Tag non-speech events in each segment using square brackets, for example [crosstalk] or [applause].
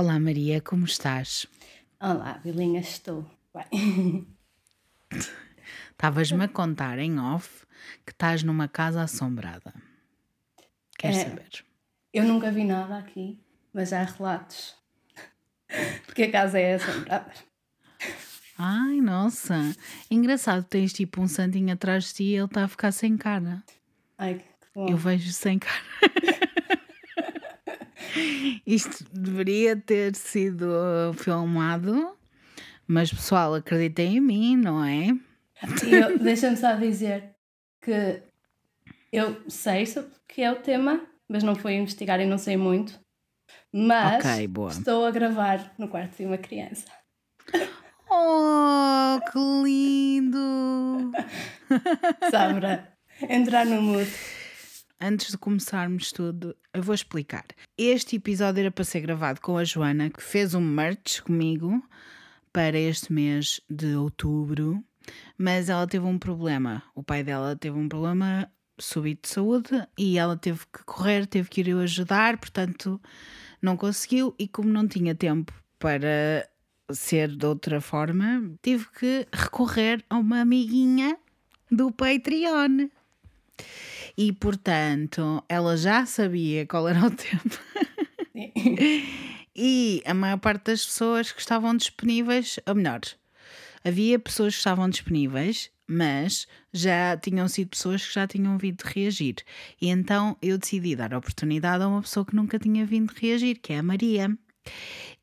Olá Maria, como estás? Olá, Bilinha, estou bem. Estavas-me a contar em off que estás numa casa assombrada. Queres É. saber? Eu nunca vi nada aqui, mas há relatos. [laughs] Porque a casa é assombrada. Ai, nossa. Engraçado, tens tipo um santinho atrás de ti e ele está a ficar sem cara. Ai, que bom. Eu vejo sem cara. [laughs] [laughs] Isto deveria ter sido filmado, mas pessoal, acreditem em mim, não é? Deixa-me só dizer que eu sei sobre o que é o tema, mas não fui investigar e não sei muito. Mas Ok, boa. estou a gravar no quarto de uma criança. Oh, que lindo! [laughs] Só para entrar no mood. Antes de começarmos tudo, eu vou explicar. Este episódio era para ser gravado com a Joana, que fez um merch comigo para este mês de outubro, mas ela teve um problema. O pai dela teve um problema súbito de saúde e ela teve que correr, teve que ir eu ajudar, portanto não conseguiu. E como não tinha tempo para ser de outra forma, tive que recorrer a uma amiguinha do Patreon. E portanto, ela já sabia qual era o [laughs] tema. E a maior parte das pessoas que estavam disponíveis, ou melhor, havia pessoas que estavam disponíveis, mas já tinham sido pessoas que já tinham vindo reagir. E então eu decidi dar oportunidade a uma pessoa que nunca tinha vindo reagir, que é a Maria.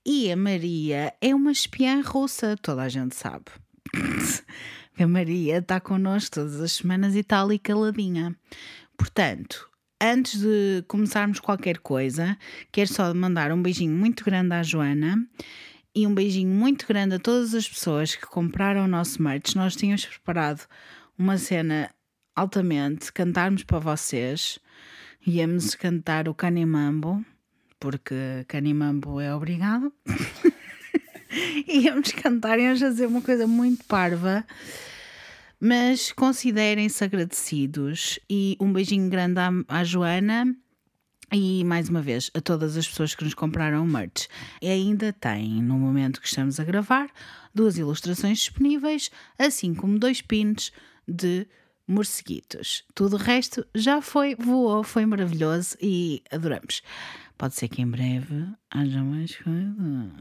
E a Maria é uma espiã russa, toda a gente sabe. [laughs] a Maria está connosco todas as semanas e está ali caladinha. Portanto, antes de começarmos qualquer coisa, quero só mandar um beijinho muito grande à Joana e um beijinho muito grande a todas as pessoas que compraram o nosso merch. Nós tínhamos preparado uma cena altamente, cantarmos para vocês. Íamos cantar o Canimambo, porque Canimambo é obrigado. [laughs] [laughs] Íamos cantar, íamos fazer uma coisa muito parva. Mas considerem-se agradecidos e um beijinho grande à, à Joana e mais uma vez a todas as pessoas que nos compraram o merch. E ainda tem, no momento que estamos a gravar, duas ilustrações disponíveis, assim como dois pins de morceguitos. Tudo o resto já foi, voou, foi maravilhoso e adoramos. Pode ser que em breve haja mais coisas.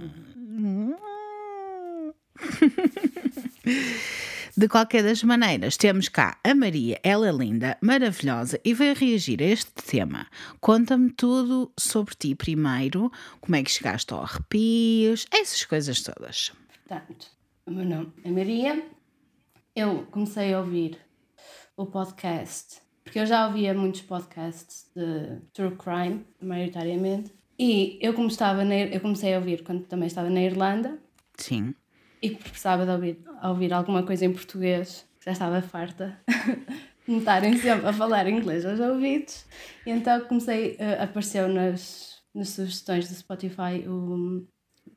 De qualquer das maneiras, temos cá a Maria, ela é linda, maravilhosa e veio reagir a este tema. Conta-me tudo sobre ti primeiro, como é que chegaste ao arrepios, essas coisas todas. Portanto, o meu nome é Maria. Eu comecei a ouvir o podcast, porque eu já ouvia muitos podcasts de true crime, maioritariamente. E eu, como estava na, eu comecei a ouvir quando também estava na Irlanda Sim. e precisava de ouvir, ouvir alguma coisa em português, já estava farta de me estarem sempre a falar inglês aos ouvidos. E então comecei, eh, apareceu nas, nas sugestões do Spotify o,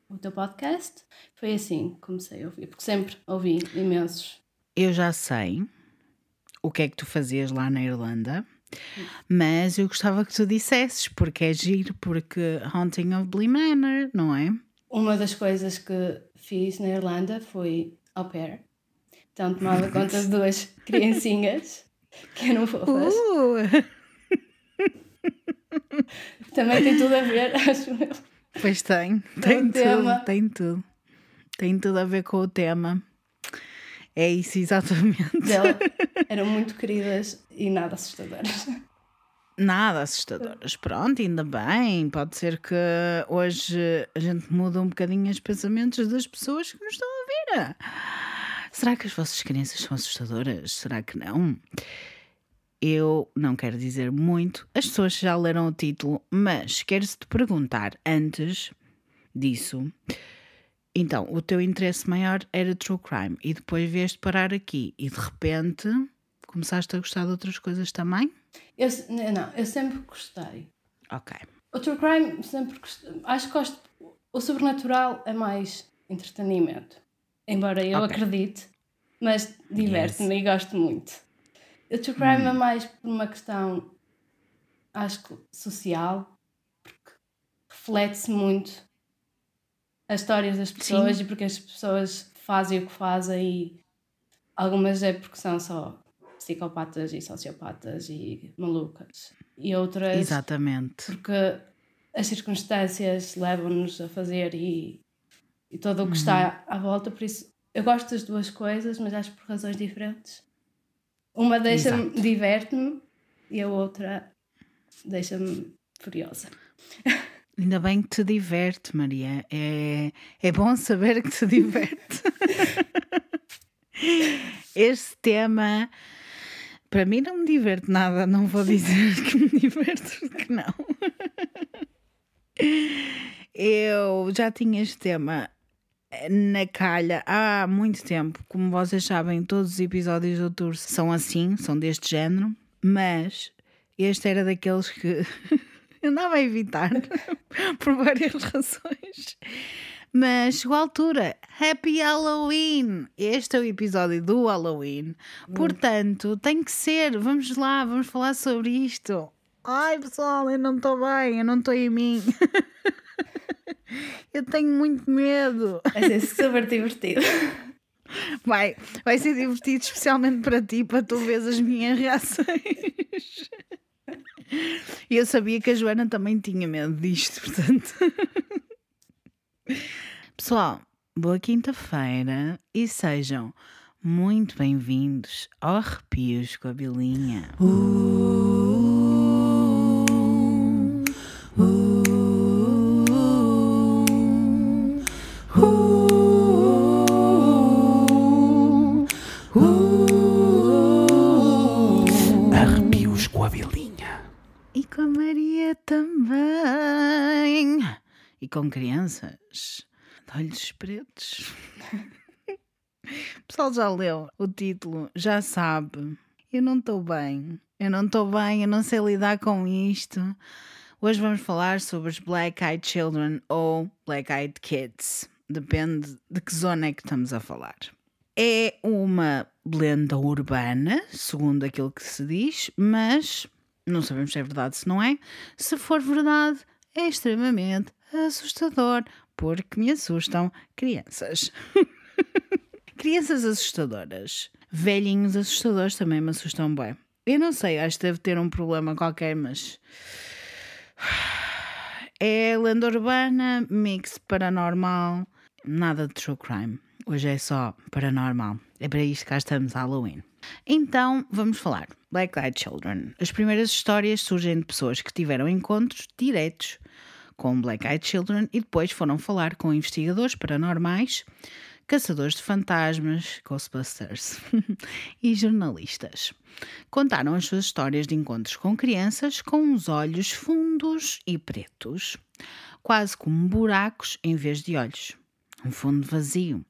o teu podcast. Foi assim que comecei a ouvir, porque sempre ouvi imensos. Eu já sei o que é que tu fazias lá na Irlanda, mas eu gostava que tu dissesses, porque é giro, porque Haunting of Bly Manor, não é? Uma das coisas que fiz na Irlanda foi au pair. Então tomava [laughs] conta de duas criancinhas que eram fofas. Uh! Também tem tudo a ver, [laughs] acho eu. Pois tem, tem tudo, tema. tem tudo. Tem tudo a ver com o tema. É isso, exatamente. dela [laughs] eram muito queridas e nada assustadoras. Nada assustadoras. Pronto, ainda bem. Pode ser que hoje a gente muda um bocadinho os pensamentos das pessoas que nos estão a ouvir. Será que as vossas crianças são assustadoras? Será que não? Eu não quero dizer muito, as pessoas já leram o título, mas quero-te perguntar antes disso. Então, o teu interesse maior era true crime e depois vieste parar aqui e de repente começaste a gostar de outras coisas também? Eu, não, eu sempre gostei. Ok. O true crime sempre gostei. Acho que gosto. O sobrenatural é mais entretenimento. Embora eu Ok. acredite, mas diverte-me e gosto muito. O true crime é mais por uma questão, acho que social, porque reflete-se muito as histórias das pessoas Sim. e porque as pessoas fazem o que fazem e algumas é porque são só psicopatas e sociopatas e malucas e outras Exatamente. porque as circunstâncias levam-nos a fazer e, e todo o que uhum. está à volta, por isso eu gosto das duas coisas, mas acho por razões diferentes. Uma deixa-me, diverte-me e a outra deixa-me furiosa. [laughs] Ainda bem que te diverte, Maria. É, é bom saber que te [laughs] diverte. este tema, para mim, não me diverte nada. Não vou dizer que me diverte, porque não. Eu já tinha este tema na calha há muito tempo. Como vocês sabem, todos os episódios do Tour são assim, são deste género, mas este era daqueles que [laughs] [laughs] eu andava a evitar [laughs] por várias razões. Mas chegou a altura. Happy Halloween! Este é o episódio do Halloween. Portanto, tem que ser. Vamos lá, vamos falar sobre isto. Ai pessoal, eu não estou bem, eu não estou em mim. [laughs] Eu tenho muito medo. Vai ser super divertido. Vai, vai ser divertido, especialmente para ti, para tu ver as minhas reações. E eu sabia que a Joana também tinha medo disto, [laughs] portanto. Pessoal, boa quinta-feira e sejam muito bem-vindos ao Arrepios com a Bilinha. Uh. Também. E com crianças de olhos pretos. o pessoal já leu o título, já sabe. Eu não estou bem. Eu não estou bem, eu não sei lidar com isto. Hoje vamos falar sobre os Black Eyed Children ou Black Eyed Kids. Depende de que zona é que estamos a falar. É uma lenda urbana, segundo aquilo que se diz, mas não sabemos se é verdade, se não é. Se for verdade, é extremamente assustador, porque me assustam crianças. [laughs] crianças assustadoras. Velhinhos assustadores também me assustam bem. Eu não sei, acho que deve ter um problema qualquer, mas. [sighs] É lenda urbana, mix paranormal, nada de true crime. Hoje é só paranormal. É para isto que cá estamos, Halloween. Então, vamos falar. Black Eyed Children. As primeiras histórias surgem de pessoas que tiveram encontros diretos com Black Eyed Children e depois foram falar com investigadores paranormais, caçadores de fantasmas, Ghostbusters [laughs] e jornalistas. Contaram as suas histórias de encontros com crianças com os olhos fundos e pretos, quase como buracos em vez de olhos. Um fundo vazio,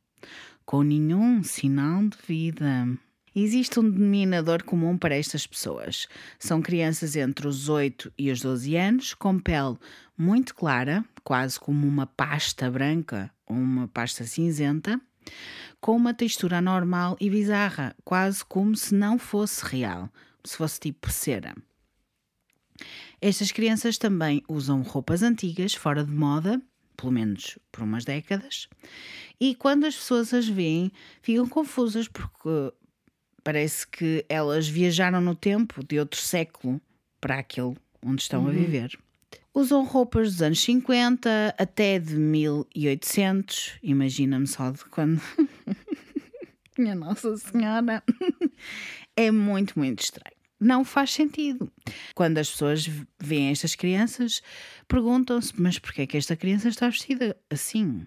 com nenhum sinal de vida. Existe um denominador comum para estas pessoas. São crianças entre os 8 e os 12 anos, com pele muito clara, quase como uma pasta branca ou uma pasta cinzenta, com uma textura anormal e bizarra, quase como se não fosse real, se fosse tipo cera. Estas crianças também usam roupas antigas, fora de moda, pelo menos por umas décadas, e quando as pessoas as veem, ficam confusas porque Parece que elas viajaram no tempo de outro século para aquele onde estão uhum. a viver. Usam roupas dos anos 50 até de 1800. Imagina-me só de quando. [laughs] Minha Nossa Senhora. [laughs] é muito, muito estranho. Não faz sentido. Quando as pessoas veem estas crianças, perguntam-se: mas porquê é que esta criança está vestida assim?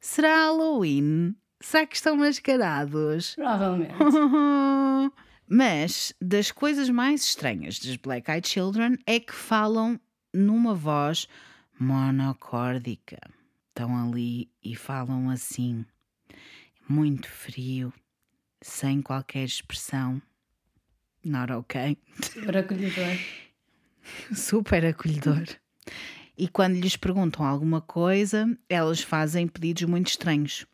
Será Halloween? Será que estão mascarados? Provavelmente. [laughs] Mas das coisas mais estranhas dos Black Eyed Children é que falam numa voz monocórdica. Estão ali e falam assim, muito frio, sem qualquer expressão. Not ok. Super acolhedor. [laughs] Super acolhedor. E quando lhes perguntam alguma coisa, elas fazem pedidos muito estranhos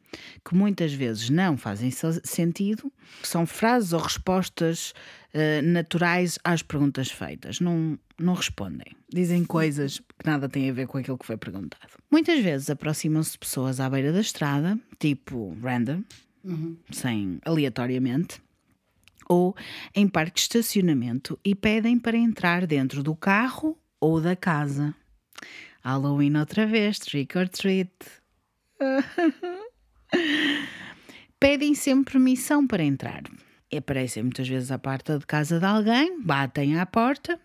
que muitas vezes não fazem sentido, são frases ou respostas uh, naturais às perguntas feitas. Não, não respondem. Dizem coisas que nada têm a ver com aquilo que foi perguntado. Muitas vezes aproximam-se pessoas à beira da estrada, tipo random, uhum. sem aleatoriamente, ou em parque de estacionamento e pedem para entrar dentro do carro ou da casa. Halloween outra vez, trick or treat. [laughs] Pedem sempre permissão para entrar. E aparecem muitas vezes à porta de casa de alguém, batem à porta.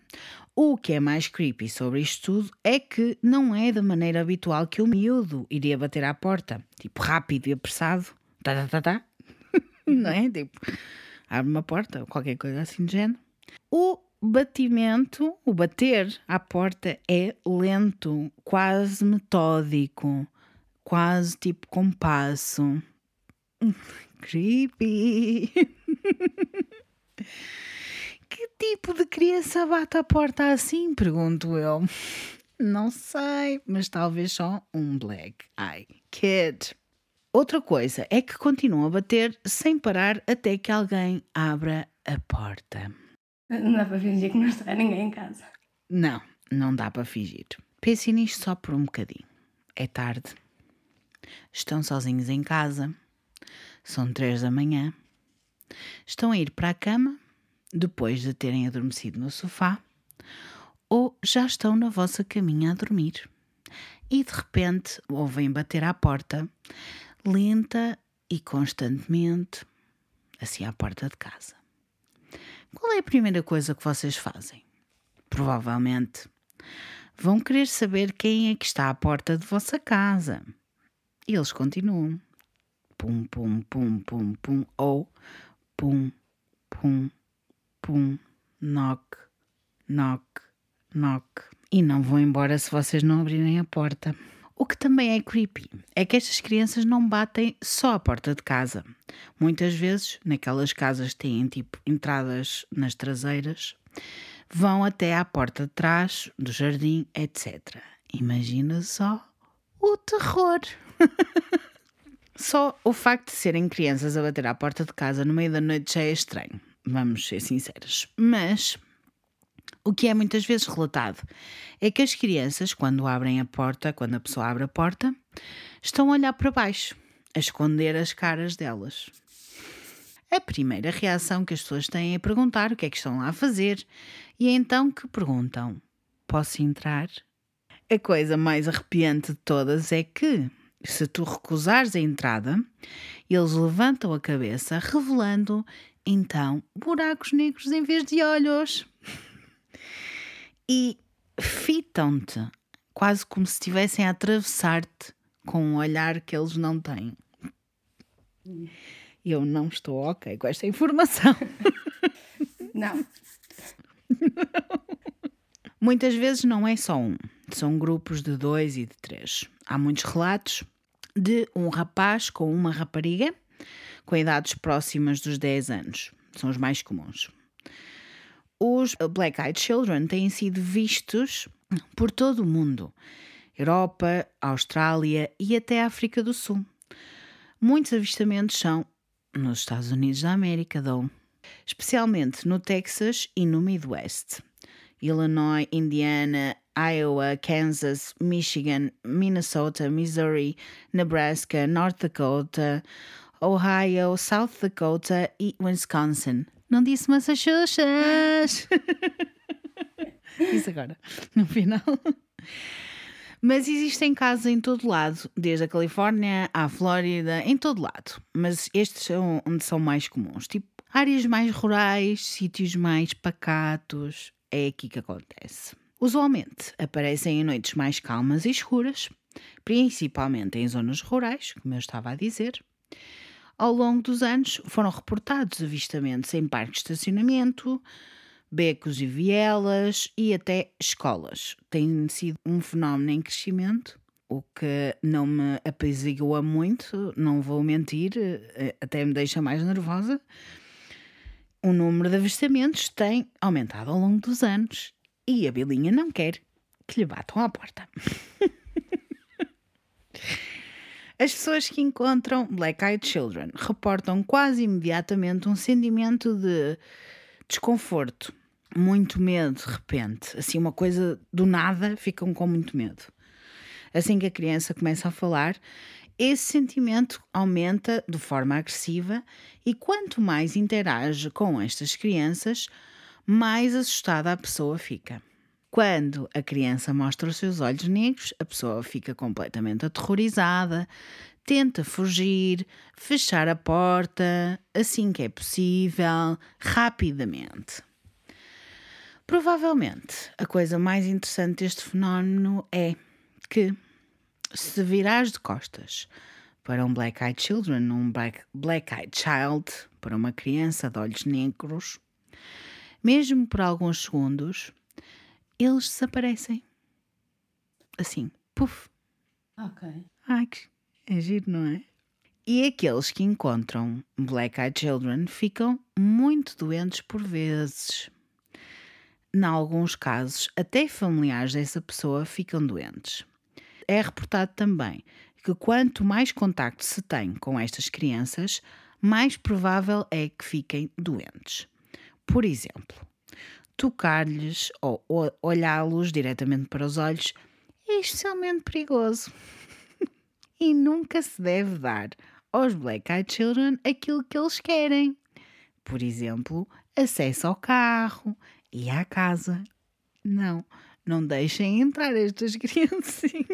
O que é mais creepy sobre isto tudo é que não é da maneira habitual que o miúdo iria bater à porta. Tipo, rápido e apressado. Tá, tá, tá, tá. [laughs] não é? Tipo, abre uma porta ou qualquer coisa assim de género. O batimento, o bater à porta é lento, quase metódico, quase tipo compasso. [laughs] Creepy. [laughs] que tipo de criança bate à porta assim? Pergunto eu. Não sei, mas talvez só um black eye kid. Outra coisa é que continuam a bater sem parar até que alguém abra a porta. Não dá para fingir que não está ninguém em casa. Não, não dá para fingir. Pense nisto só por um bocadinho. É tarde. Estão sozinhos em casa. São três da manhã. Estão a ir para a cama depois de terem adormecido no sofá ou já estão na vossa caminha a dormir e de repente ouvem bater à porta, lenta e constantemente, assim à porta de casa. Qual é a primeira coisa que vocês fazem? Provavelmente vão querer saber quem é que está à porta de vossa casa. E eles continuam. Pum, pum, pum, pum, pum. Ou pum, pum, pum. Knock, knock, knock. E não vão embora se vocês não abrirem a porta. O que também é creepy é que estas crianças não batem só a porta de casa. Muitas vezes, naquelas casas que têm tipo entradas nas traseiras, vão até à porta de trás, do jardim, etc. Imagina só o terror! [laughs] só o facto de serem crianças a bater à porta de casa no meio da noite já é estranho, vamos ser sinceras. Mas o que é muitas vezes relatado é que as crianças, quando abrem a porta, quando a pessoa abre a porta, estão a olhar para baixo, a esconder as caras delas. A primeira reação que as pessoas têm é perguntar o que é que estão lá a fazer e é então que perguntam: Posso entrar? A coisa mais arrepiante de todas é que, se tu recusares a entrada, eles levantam a cabeça, revelando então buracos negros em vez de olhos e fitam-te, quase como se estivessem a atravessar-te com um olhar que eles não têm. Eu não estou ok com esta informação. [laughs] Não. [laughs] Muitas vezes não é só um, são grupos de dois e de três. Há muitos relatos de um rapaz com uma rapariga com idades próximas dos 10 anos. São os mais comuns os Black Eyed Children têm sido vistos por todo o mundo Europa, Austrália e até África do Sul. Muitos avistamentos são nos Estados Unidos da América, dão, especialmente no Texas e no Midwest. Illinois, Indiana, Iowa, Kansas, Michigan, Minnesota, Missouri, Nebraska, North Dakota, Ohio, South Dakota e Wisconsin. Não disse Massachusetts! Isso agora, no final. Mas existem casos em todo lado, desde a Califórnia à Flórida, em todo lado. Mas estes são onde são mais comuns. Tipo, áreas mais rurais, sítios mais pacatos. É aqui que acontece. Usualmente aparecem em noites mais calmas e escuras, principalmente em zonas rurais, como eu estava a dizer. Ao longo dos anos foram reportados avistamentos em parques de estacionamento, becos e vielas e até escolas. Tem sido um fenómeno em crescimento, o que não me apazigua muito, não vou mentir, eh, até me deixa mais nervosa. O número de avistamentos tem aumentado ao longo dos anos e a Belinha não quer que lhe batam à porta. [laughs] As pessoas que encontram Black Eyed Children reportam quase imediatamente um sentimento de desconforto, muito medo de repente, assim uma coisa do nada, ficam com muito medo. Assim que a criança começa a falar, esse sentimento aumenta de forma agressiva e quanto mais interage com estas crianças, mais assustada a pessoa fica. Quando a criança mostra os seus olhos negros, a pessoa fica completamente aterrorizada, tenta fugir, fechar a porta assim que é possível, rapidamente. Provavelmente a coisa mais interessante deste fenómeno é que, se virares de costas para um Black Eyed Children, um Black, black Eyed Child, para uma criança de olhos negros, mesmo por alguns segundos, eles desaparecem. Assim, puf. Ok. Ai, que é giro, não é? E aqueles que encontram Black Eyed Children ficam muito doentes por vezes. Em alguns casos, até familiares dessa pessoa ficam doentes. É reportado também que quanto mais contacto se tem com estas crianças, mais provável é que fiquem doentes. Por exemplo, tocar-lhes ou olhá-los diretamente para os olhos é especialmente perigoso. [laughs] e nunca se deve dar aos Black Eyed Children aquilo que eles querem. Por exemplo, acesso ao carro e à casa. Não, não deixem entrar estas [laughs] criancinhas.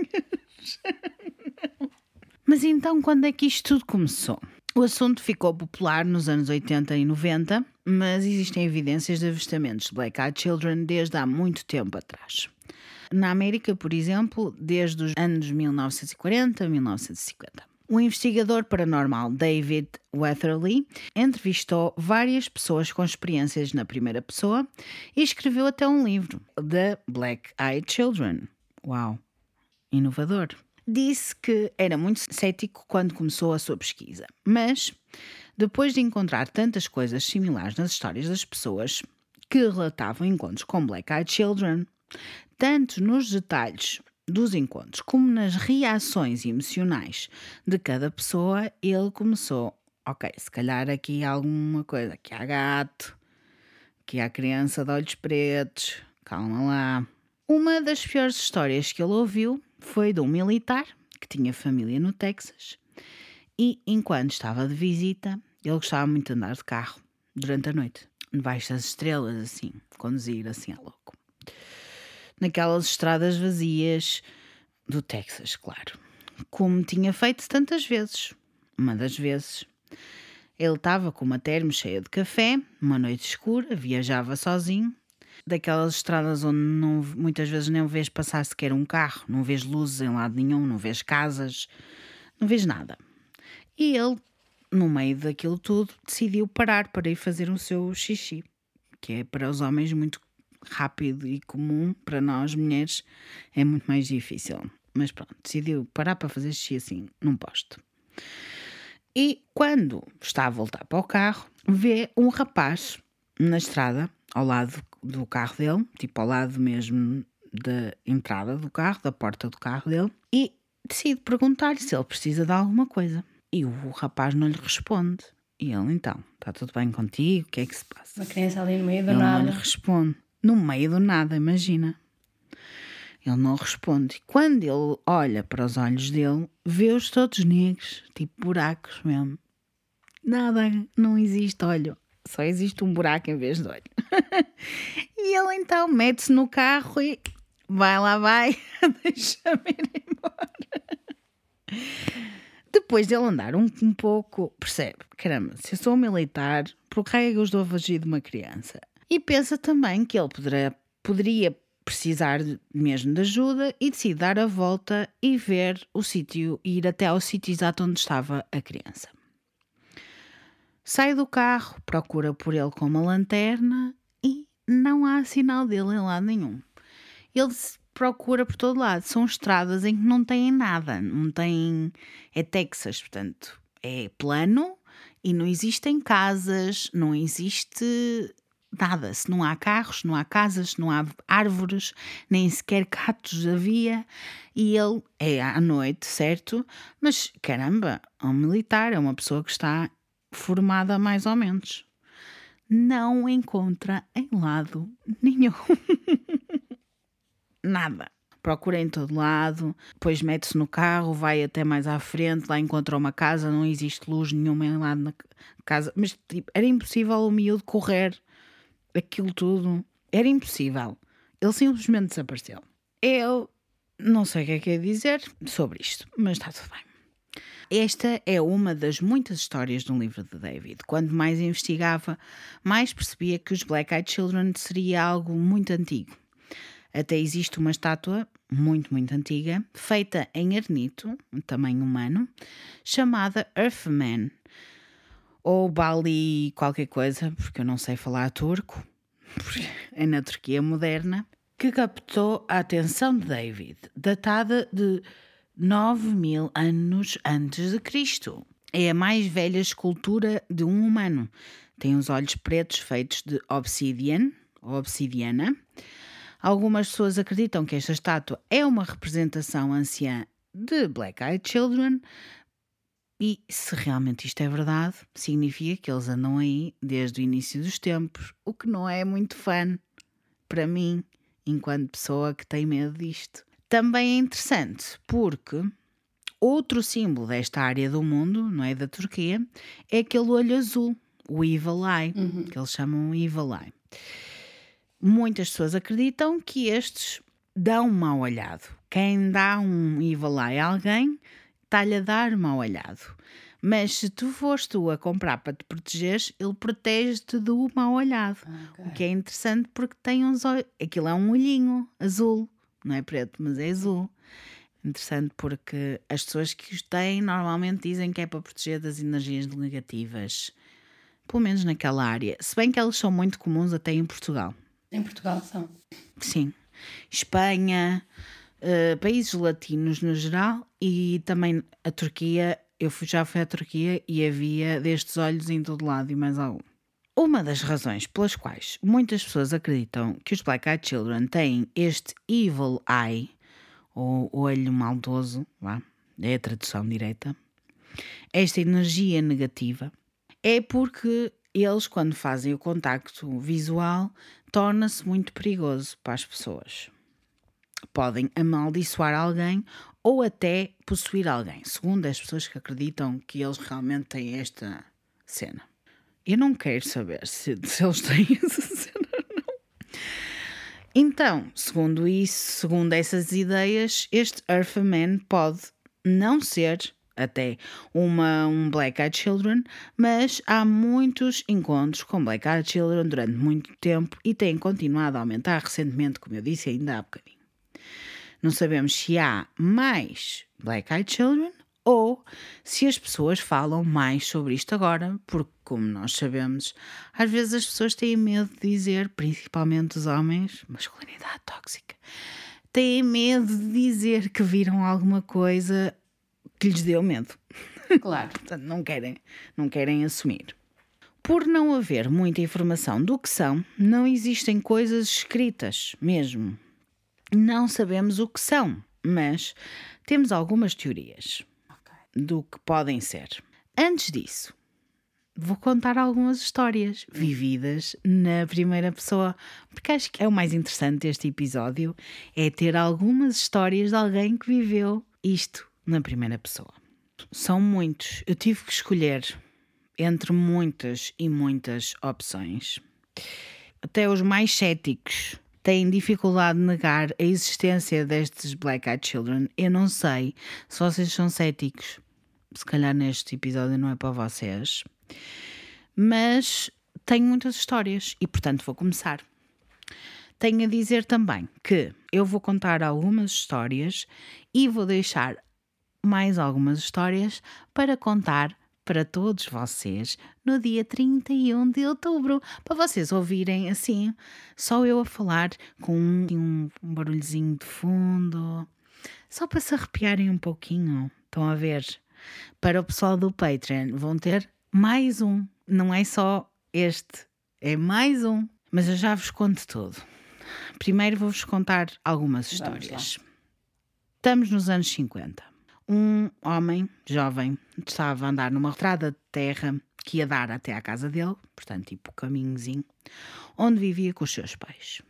[laughs] Mas então, quando é que isto tudo começou? O assunto ficou popular nos anos 80 e 90, mas existem evidências de avistamentos de Black Eyed Children desde há muito tempo atrás. Na América, por exemplo, desde os anos 1940 a 1950. O investigador paranormal David Weatherly entrevistou várias pessoas com experiências na primeira pessoa e escreveu até um livro, The Black Eyed Children. Uau! Inovador disse que era muito cético quando começou a sua pesquisa, mas depois de encontrar tantas coisas similares nas histórias das pessoas que relatavam encontros com Black Eyed Children, tanto nos detalhes dos encontros como nas reações emocionais de cada pessoa, ele começou, ok, se calhar aqui há alguma coisa, aqui há gato, aqui há criança de olhos pretos, calma lá. Uma das piores histórias que ele ouviu foi de um militar que tinha família no Texas e, enquanto estava de visita, ele gostava muito de andar de carro durante a noite, debaixo das estrelas, assim, conduzir assim a louco. Naquelas estradas vazias do Texas, claro. Como tinha feito tantas vezes. Uma das vezes, ele estava com uma termo cheia de café, uma noite escura, viajava sozinho daquelas estradas onde não, muitas vezes nem vês passar sequer um carro, não vês luzes em lado nenhum, não vês casas, não vês nada. E ele, no meio daquilo tudo, decidiu parar para ir fazer o seu xixi, que é para os homens muito rápido e comum, para nós mulheres é muito mais difícil. Mas pronto, decidiu parar para fazer xixi assim, num posto. E quando está a voltar para o carro, vê um rapaz na estrada, ao lado do carro dele, tipo ao lado mesmo da entrada do carro, da porta do carro dele, e decide perguntar-lhe se ele precisa de alguma coisa. E o rapaz não lhe responde. E ele, então, está tudo bem contigo? O que é que se passa? Uma criança ali no meio do ele nada. não lhe responde. No meio do nada, imagina. Ele não responde. Quando ele olha para os olhos dele, vê-os todos negros, tipo buracos mesmo. Nada, não existe olho. Só existe um buraco em vez de olho. [laughs] e ele então mete-se no carro e vai lá, vai, [laughs] deixa-me ir embora. Depois dele andar um, um pouco, percebe: caramba, se eu sou um militar, por que é que eu estou a fugir de uma criança? E pensa também que ele poderá, poderia precisar mesmo de ajuda e decide dar a volta e ver o sítio, ir até ao sítio exato onde estava a criança. Sai do carro, procura por ele com uma lanterna e não há sinal dele em lado nenhum. Ele procura por todo lado. São estradas em que não têm nada, não tem. É Texas, portanto, é plano e não existem casas, não existe nada. Se não há carros, não há casas, não há árvores, nem sequer gatos havia. E ele é à noite, certo? Mas caramba, é um militar, é uma pessoa que está formada mais ou menos. Não encontra em lado nenhum. [laughs] Nada procura em todo lado, depois mete-se no carro, vai até mais à frente, lá encontra uma casa, não existe luz nenhuma em lado na casa, mas tipo, era impossível o miúdo correr aquilo tudo, era impossível. Ele simplesmente desapareceu. Eu não sei o que é que é dizer sobre isto, mas está tudo bem. Esta é uma das muitas histórias do livro de David. Quanto mais investigava, mais percebia que os Black Eyed Children seria algo muito antigo. Até existe uma estátua muito, muito antiga, feita em arnito, um tamanho humano, chamada Earthman, ou Bali qualquer coisa, porque eu não sei falar turco, [laughs] é na Turquia moderna, que captou a atenção de David, datada de 9 mil anos antes de Cristo. É a mais velha escultura de um humano. Tem os olhos pretos feitos de obsidian, ou obsidiana, Algumas pessoas acreditam que esta estátua é uma representação anciã de Black Eyed Children, e se realmente isto é verdade, significa que eles andam aí desde o início dos tempos, o que não é muito fã para mim, enquanto pessoa que tem medo disto. Também é interessante porque outro símbolo desta área do mundo, não é da Turquia, é aquele olho azul, o Evil Eye, uhum. que eles chamam Evil Eye. Muitas pessoas acreditam que estes dão um mau olhado. Quem dá um evil eye a alguém está-lhe a dar um mau olhado. Mas se tu fores tu a comprar para te protegeres, ele protege-te do mau olhado. Okay. O que é interessante porque tem uns olhos. Aquilo é um olhinho azul, não é preto, mas é azul. Interessante porque as pessoas que os têm normalmente dizem que é para proteger das energias negativas. Pelo menos naquela área. Se bem que elas são muito comuns até em Portugal. Em Portugal são. Sim. Espanha, uh, países latinos no geral e também a Turquia. Eu fui, já fui à Turquia e havia destes olhos em todo lado e mais algum. Uma das razões pelas quais muitas pessoas acreditam que os Black Eyed Children têm este evil eye, ou olho maldoso, lá, é a tradução direta, esta energia negativa, é porque eles, quando fazem o contacto visual, torna-se muito perigoso para as pessoas. Podem amaldiçoar alguém ou até possuir alguém, segundo as pessoas que acreditam que eles realmente têm esta cena. Eu não quero saber se, [laughs] se eles têm essa cena ou não. Então, segundo isso, segundo essas ideias, este Earthman pode não ser até uma, um Black Eyed Children, mas há muitos encontros com Black Eyed Children durante muito tempo e têm continuado a aumentar recentemente, como eu disse ainda há bocadinho. Não sabemos se há mais Black Eyed Children ou se as pessoas falam mais sobre isto agora, porque, como nós sabemos, às vezes as pessoas têm medo de dizer, principalmente os homens, masculinidade tóxica, têm medo de dizer que viram alguma coisa que lhes deu medo. Claro. [laughs] Portanto, não querem, não querem assumir. Por não haver muita informação do que são, não existem coisas escritas mesmo. Não sabemos o que são, mas temos algumas teorias okay. do que podem ser. Antes disso, vou contar algumas histórias vividas na primeira pessoa, porque acho que é o mais interessante deste episódio é ter algumas histórias de alguém que viveu isto na primeira pessoa. São muitos. Eu tive que escolher entre muitas e muitas opções. Até os mais céticos têm dificuldade de negar a existência destes Black Eyed Children. Eu não sei se vocês são céticos. Se calhar neste episódio não é para vocês. Mas tenho muitas histórias e, portanto, vou começar. Tenho a dizer também que eu vou contar algumas histórias e vou deixar mais algumas histórias para contar para todos vocês no dia 31 de outubro, para vocês ouvirem assim, só eu a falar com um, um, um barulhozinho de fundo, só para se arrepiarem um pouquinho. Estão a ver? Para o pessoal do Patreon, vão ter mais um, não é só este, é mais um. Mas eu já vos conto tudo. Primeiro vou-vos contar algumas histórias. Estamos nos anos 50. Um homem jovem estava a andar numa estrada de terra que ia dar até à casa dele, portanto, tipo caminhozinho, onde vivia com os seus pais.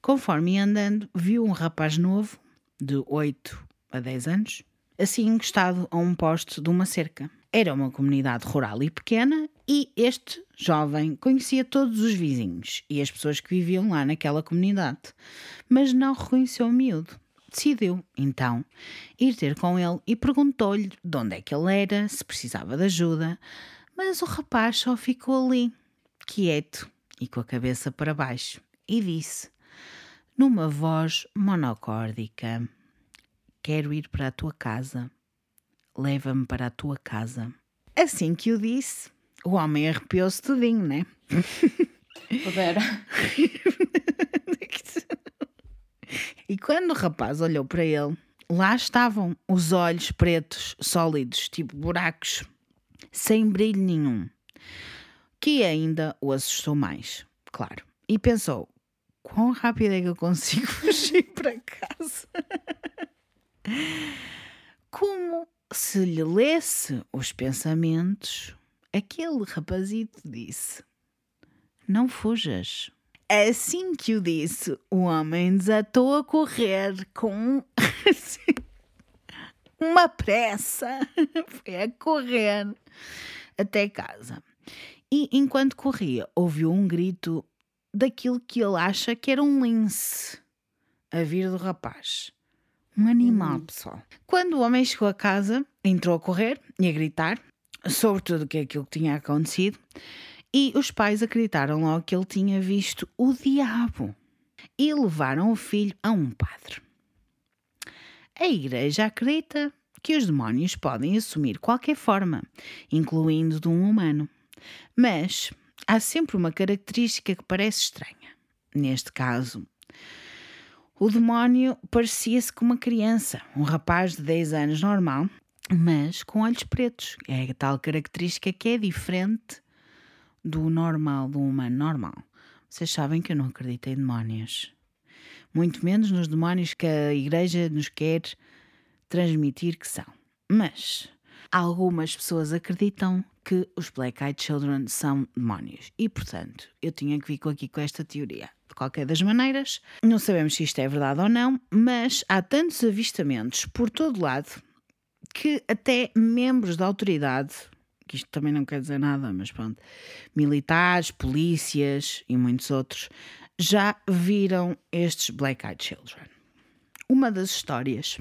Conforme ia andando, viu um rapaz novo, de 8 a 10 anos, assim encostado a um poste de uma cerca. Era uma comunidade rural e pequena e este jovem conhecia todos os vizinhos e as pessoas que viviam lá naquela comunidade, mas não reconheceu o miúdo. Decidiu, então, ir ter com ele e perguntou-lhe de onde é que ele era, se precisava de ajuda, mas o rapaz só ficou ali, quieto e com a cabeça para baixo, e disse, numa voz monocórdica: Quero ir para a tua casa. Leva-me para a tua casa. Assim que o disse, o homem arrepiou-se tudinho, né? Pudera. [laughs] [laughs] E quando o rapaz olhou para ele, lá estavam os olhos pretos, sólidos, tipo buracos, sem brilho nenhum, que ainda o assustou mais, claro. E pensou: quão rápido é que eu consigo [laughs] fugir para casa? [laughs] Como se lhe lesse os pensamentos, aquele rapazito disse: Não fujas. Assim que o disse, o homem desatou a correr com [laughs] uma pressa. [laughs] Foi a correr até casa. E enquanto corria, ouviu um grito daquilo que ele acha que era um lince a vir do rapaz. Um animal, pessoal. Quando o homem chegou a casa, entrou a correr e a gritar sobre tudo o que aquilo que tinha acontecido. E os pais acreditaram logo que ele tinha visto o diabo e levaram o filho a um padre. A igreja acredita que os demónios podem assumir qualquer forma, incluindo de um humano. Mas há sempre uma característica que parece estranha. Neste caso, o demónio parecia-se com uma criança, um rapaz de 10 anos normal, mas com olhos pretos. É a tal característica que é diferente do normal, do humano normal. Vocês sabem que eu não acredito em demónios. Muito menos nos demónios que a igreja nos quer transmitir que são. Mas algumas pessoas acreditam que os Black Eyed Children são demónios. E, portanto, eu tinha que vir aqui com esta teoria. De qualquer das maneiras, não sabemos se isto é verdade ou não, mas há tantos avistamentos por todo lado que até membros da autoridade, que isto também não quer dizer nada, mas pronto, militares, polícias e muitos outros, já viram estes Black Eyed Children. Uma das histórias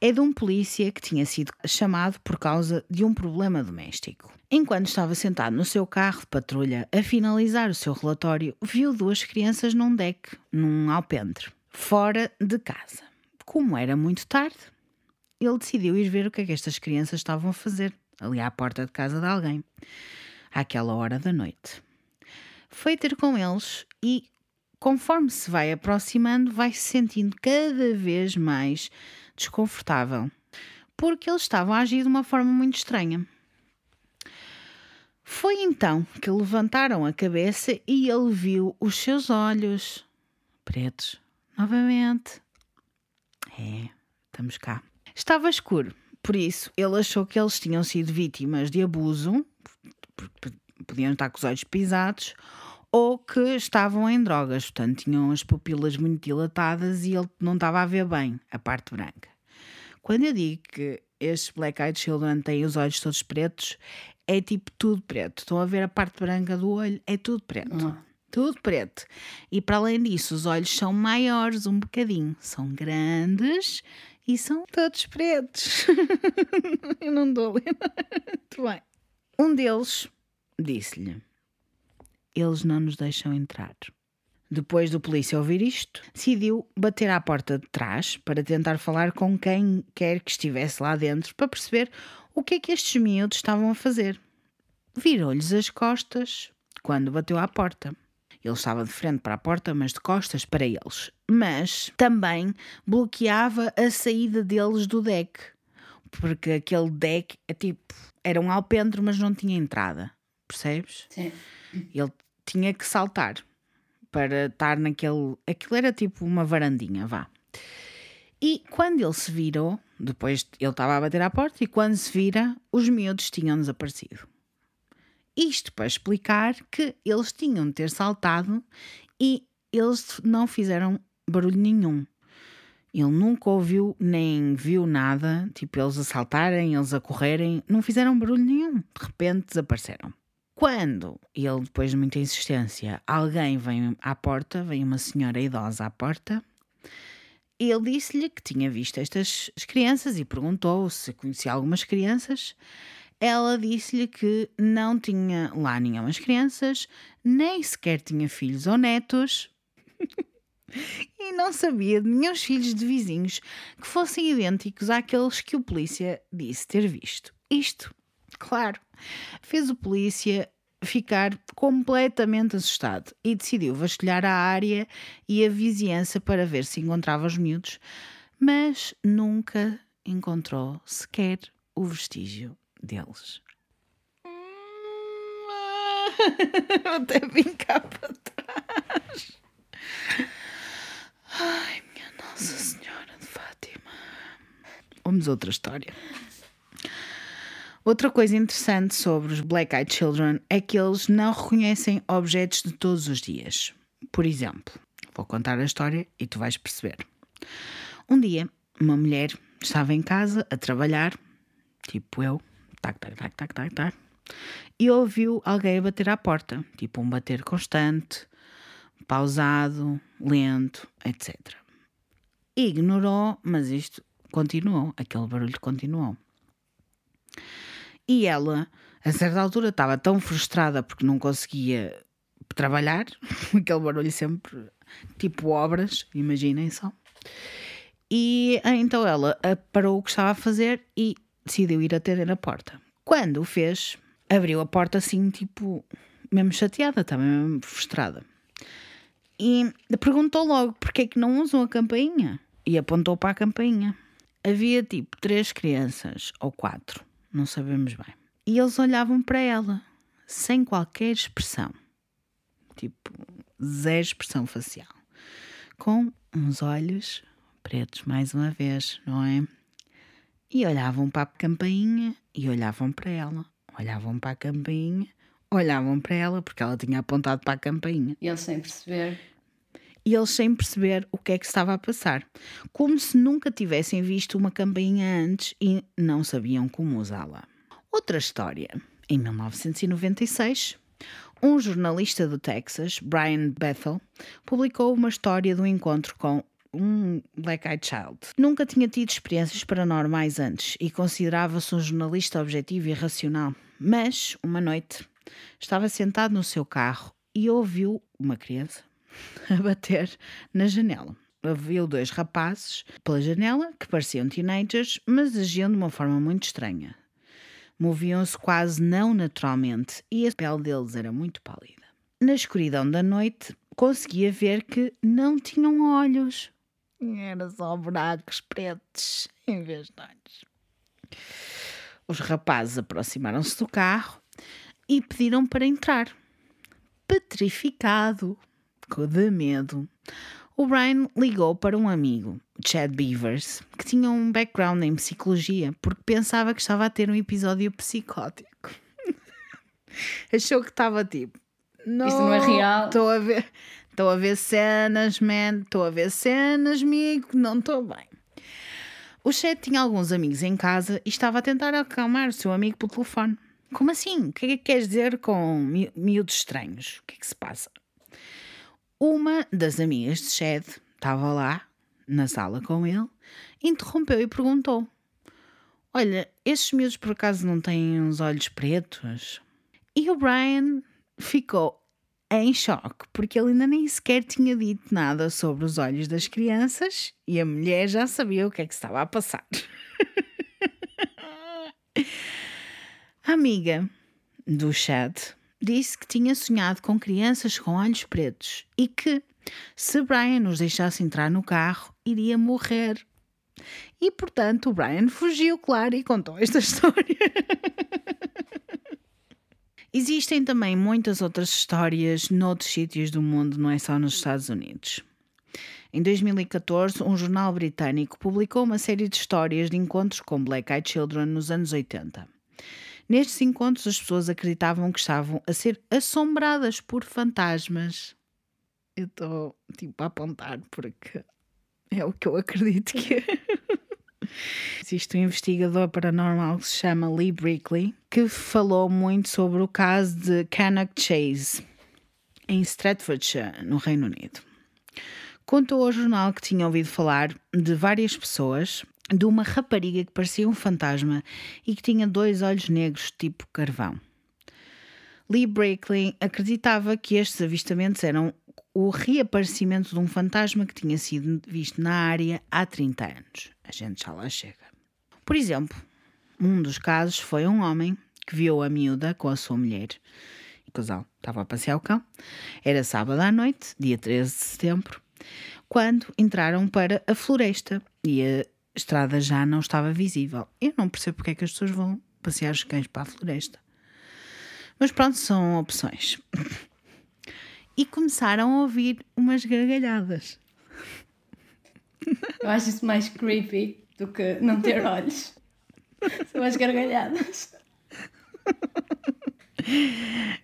é de um polícia que tinha sido chamado por causa de um problema doméstico. Enquanto estava sentado no seu carro de patrulha a finalizar o seu relatório, viu duas crianças num deck, num alpendre, fora de casa. Como era muito tarde, ele decidiu ir ver o que é que estas crianças estavam a fazer, ali à porta de casa de alguém, àquela hora da noite. Foi ter com eles e, conforme se vai aproximando, vai se sentindo cada vez mais desconfortável, porque eles estavam a agir de uma forma muito estranha. Foi então que levantaram a cabeça e ele viu os seus olhos pretos novamente. É, estamos cá. Estava escuro, por isso ele achou que eles tinham sido vítimas de abuso, porque podiam estar com os olhos pisados, ou que estavam em drogas, portanto tinham as pupilas muito dilatadas e ele não estava a ver bem a parte branca. Quando eu digo que estes Black Eyed Children têm os olhos todos pretos, é tipo tudo preto. Estão a ver a parte branca do olho, é tudo preto. Uhum. Tudo preto. E para além disso, os olhos são maiores um bocadinho. São grandes e são todos pretos. [laughs] eu não dou Muito bem. Um deles disse-lhe: Eles não nos deixam entrar. Depois do polícia ouvir isto, decidiu bater à porta de trás para tentar falar com quem quer que estivesse lá dentro para perceber o que é que estes miúdos estavam a fazer. Virou-lhes as costas quando bateu à porta. Ele estava de frente para a porta, mas de costas para eles. Mas também bloqueava a saída deles do deck. Porque aquele deck é tipo. Era um alpendre, mas não tinha entrada. Percebes? Sim. Ele tinha que saltar. para estar naquele. Aquilo era tipo uma varandinha, vá. E quando ele se virou, depois ele estava a bater à porta, e quando se vira, os miúdos tinham desaparecido. Isto para explicar que eles tinham de ter saltado e eles não fizeram barulho nenhum. Ele nunca ouviu nem viu nada, tipo eles a saltarem, eles a correrem, não fizeram barulho nenhum. De repente desapareceram. Quando ele, depois de muita insistência, alguém vem à porta, vem uma senhora idosa à porta, ele disse-lhe que tinha visto estas crianças e perguntou se conhecia algumas crianças. Ela disse-lhe que não tinha lá nenhumas crianças, nem sequer tinha filhos ou netos. [laughs] e não sabia de nenhum filhos de vizinhos que fossem idênticos àqueles que o polícia disse ter visto. Isto, claro, fez o polícia ficar completamente assustado e decidiu vasculhar a área e a vizinhança para ver se encontrava os miúdos, mas nunca encontrou sequer o vestígio deles. [laughs] Até vim cá para trás. Ai, minha Nossa Senhora de Fátima. Vamos outra história. Outra coisa interessante sobre os Black Eyed Children é que eles não reconhecem objetos de todos os dias. Por exemplo, vou contar a história e tu vais perceber. Um dia, uma mulher estava em casa a trabalhar, tipo eu, tac, tac, tac, tac, tac, tac, e ouviu alguém bater à porta, tipo um bater constante, pausado, lento, etc. Ignorou, mas isto continuou, aquele barulho continuou. E ela, a certa altura, estava tão frustrada porque não conseguia trabalhar, [laughs] aquele barulho sempre, tipo obras, imaginem só. E então ela parou o que estava a fazer e decidiu ir atender a porta. Quando o fez, abriu a porta assim, tipo, mesmo chateada, estava mesmo frustrada. E perguntou logo porque é que não usam a campainha. E apontou para a campainha. Havia tipo três crianças, ou quatro, não sabemos bem. E eles olhavam para ela, sem qualquer expressão. Tipo, zero expressão facial. Com uns olhos pretos, mais uma vez, não é? E olhavam para a campainha e olhavam para ela. Olhavam para a campainha olhavam para ela porque ela tinha apontado para a campainha. E eles sem perceber. E eles sem perceber o que é que estava a passar. Como se nunca tivessem visto uma campainha antes e não sabiam como usá-la. Outra história. Em 1996, um jornalista do Texas, Brian Bethel, publicou uma história do encontro com um Black Eyed Child. Nunca tinha tido experiências paranormais antes e considerava-se um jornalista objetivo e racional. Mas, uma noite, Estava sentado no seu carro e ouviu uma criança [laughs] a bater na janela. Viu dois rapazes pela janela que pareciam teenagers, mas agiam de uma forma muito estranha. Moviam-se quase não naturalmente e a pele deles era muito pálida. Na escuridão da noite, conseguia ver que não tinham olhos. Eram só buracos pretos em vez de olhos. Os rapazes aproximaram-se do carro e pediram para entrar. Petrificado, de medo, o Brian ligou para um amigo, Chad Beavers, que tinha um background em psicologia, porque pensava que estava a ter um episódio psicótico. [laughs] Achou que estava tipo. Não, Isto não é real. Estou a ver. Estou a ver cenas, man. Estou a ver cenas, amigo. Não estou bem. O Chad tinha alguns amigos em casa e estava a tentar acalmar o seu amigo pelo telefone. Como assim? O que é que queres dizer com mi miúdos estranhos? O que é que se passa? Uma das amigas de Chad estava lá na sala com ele, interrompeu e perguntou: Olha, estes miúdos por acaso não têm uns olhos pretos? E o Brian ficou em choque, porque ele ainda nem sequer tinha dito nada sobre os olhos das crianças e a mulher já sabia o que é que estava a passar. A [laughs] amiga do chat disse que tinha sonhado com crianças com olhos pretos e que, se Brian nos deixasse entrar no carro, iria morrer. E portanto o Brian fugiu, claro, e contou esta [laughs] história. Existem também muitas outras histórias noutros sítios do mundo, não é só nos Estados Unidos. Em 2014, um jornal britânico publicou uma série de histórias de encontros com Black Eyed Children nos anos 80. Nestes encontros, as pessoas acreditavam que estavam a ser assombradas por fantasmas. Eu estou tipo a apontar porque é o que eu acredito que é. [laughs] Existe um investigador paranormal que se chama Lee Brickley que falou muito sobre o caso de Cannock Chase em Stratfordshire, no Reino Unido. Contou ao jornal que tinha ouvido falar de várias pessoas de uma rapariga que parecia um fantasma e que tinha dois olhos negros tipo carvão. Lee Brackley acreditava que estes avistamentos eram o reaparecimento de um fantasma que tinha sido visto na área há 30 anos. A gente já lá chega. Por exemplo, um dos casos foi um homem que viu a miúda com a sua mulher. O casal estava a passear o cão. Era sábado à noite, dia 13 de setembro, quando entraram para a floresta e a estrada já não estava visível. Eu não percebo porque é que as pessoas vão passear os cães para a floresta. Mas pronto, são opções. E começaram a ouvir umas gargalhadas. Eu acho isso mais creepy do que não ter olhos. São as gargalhadas.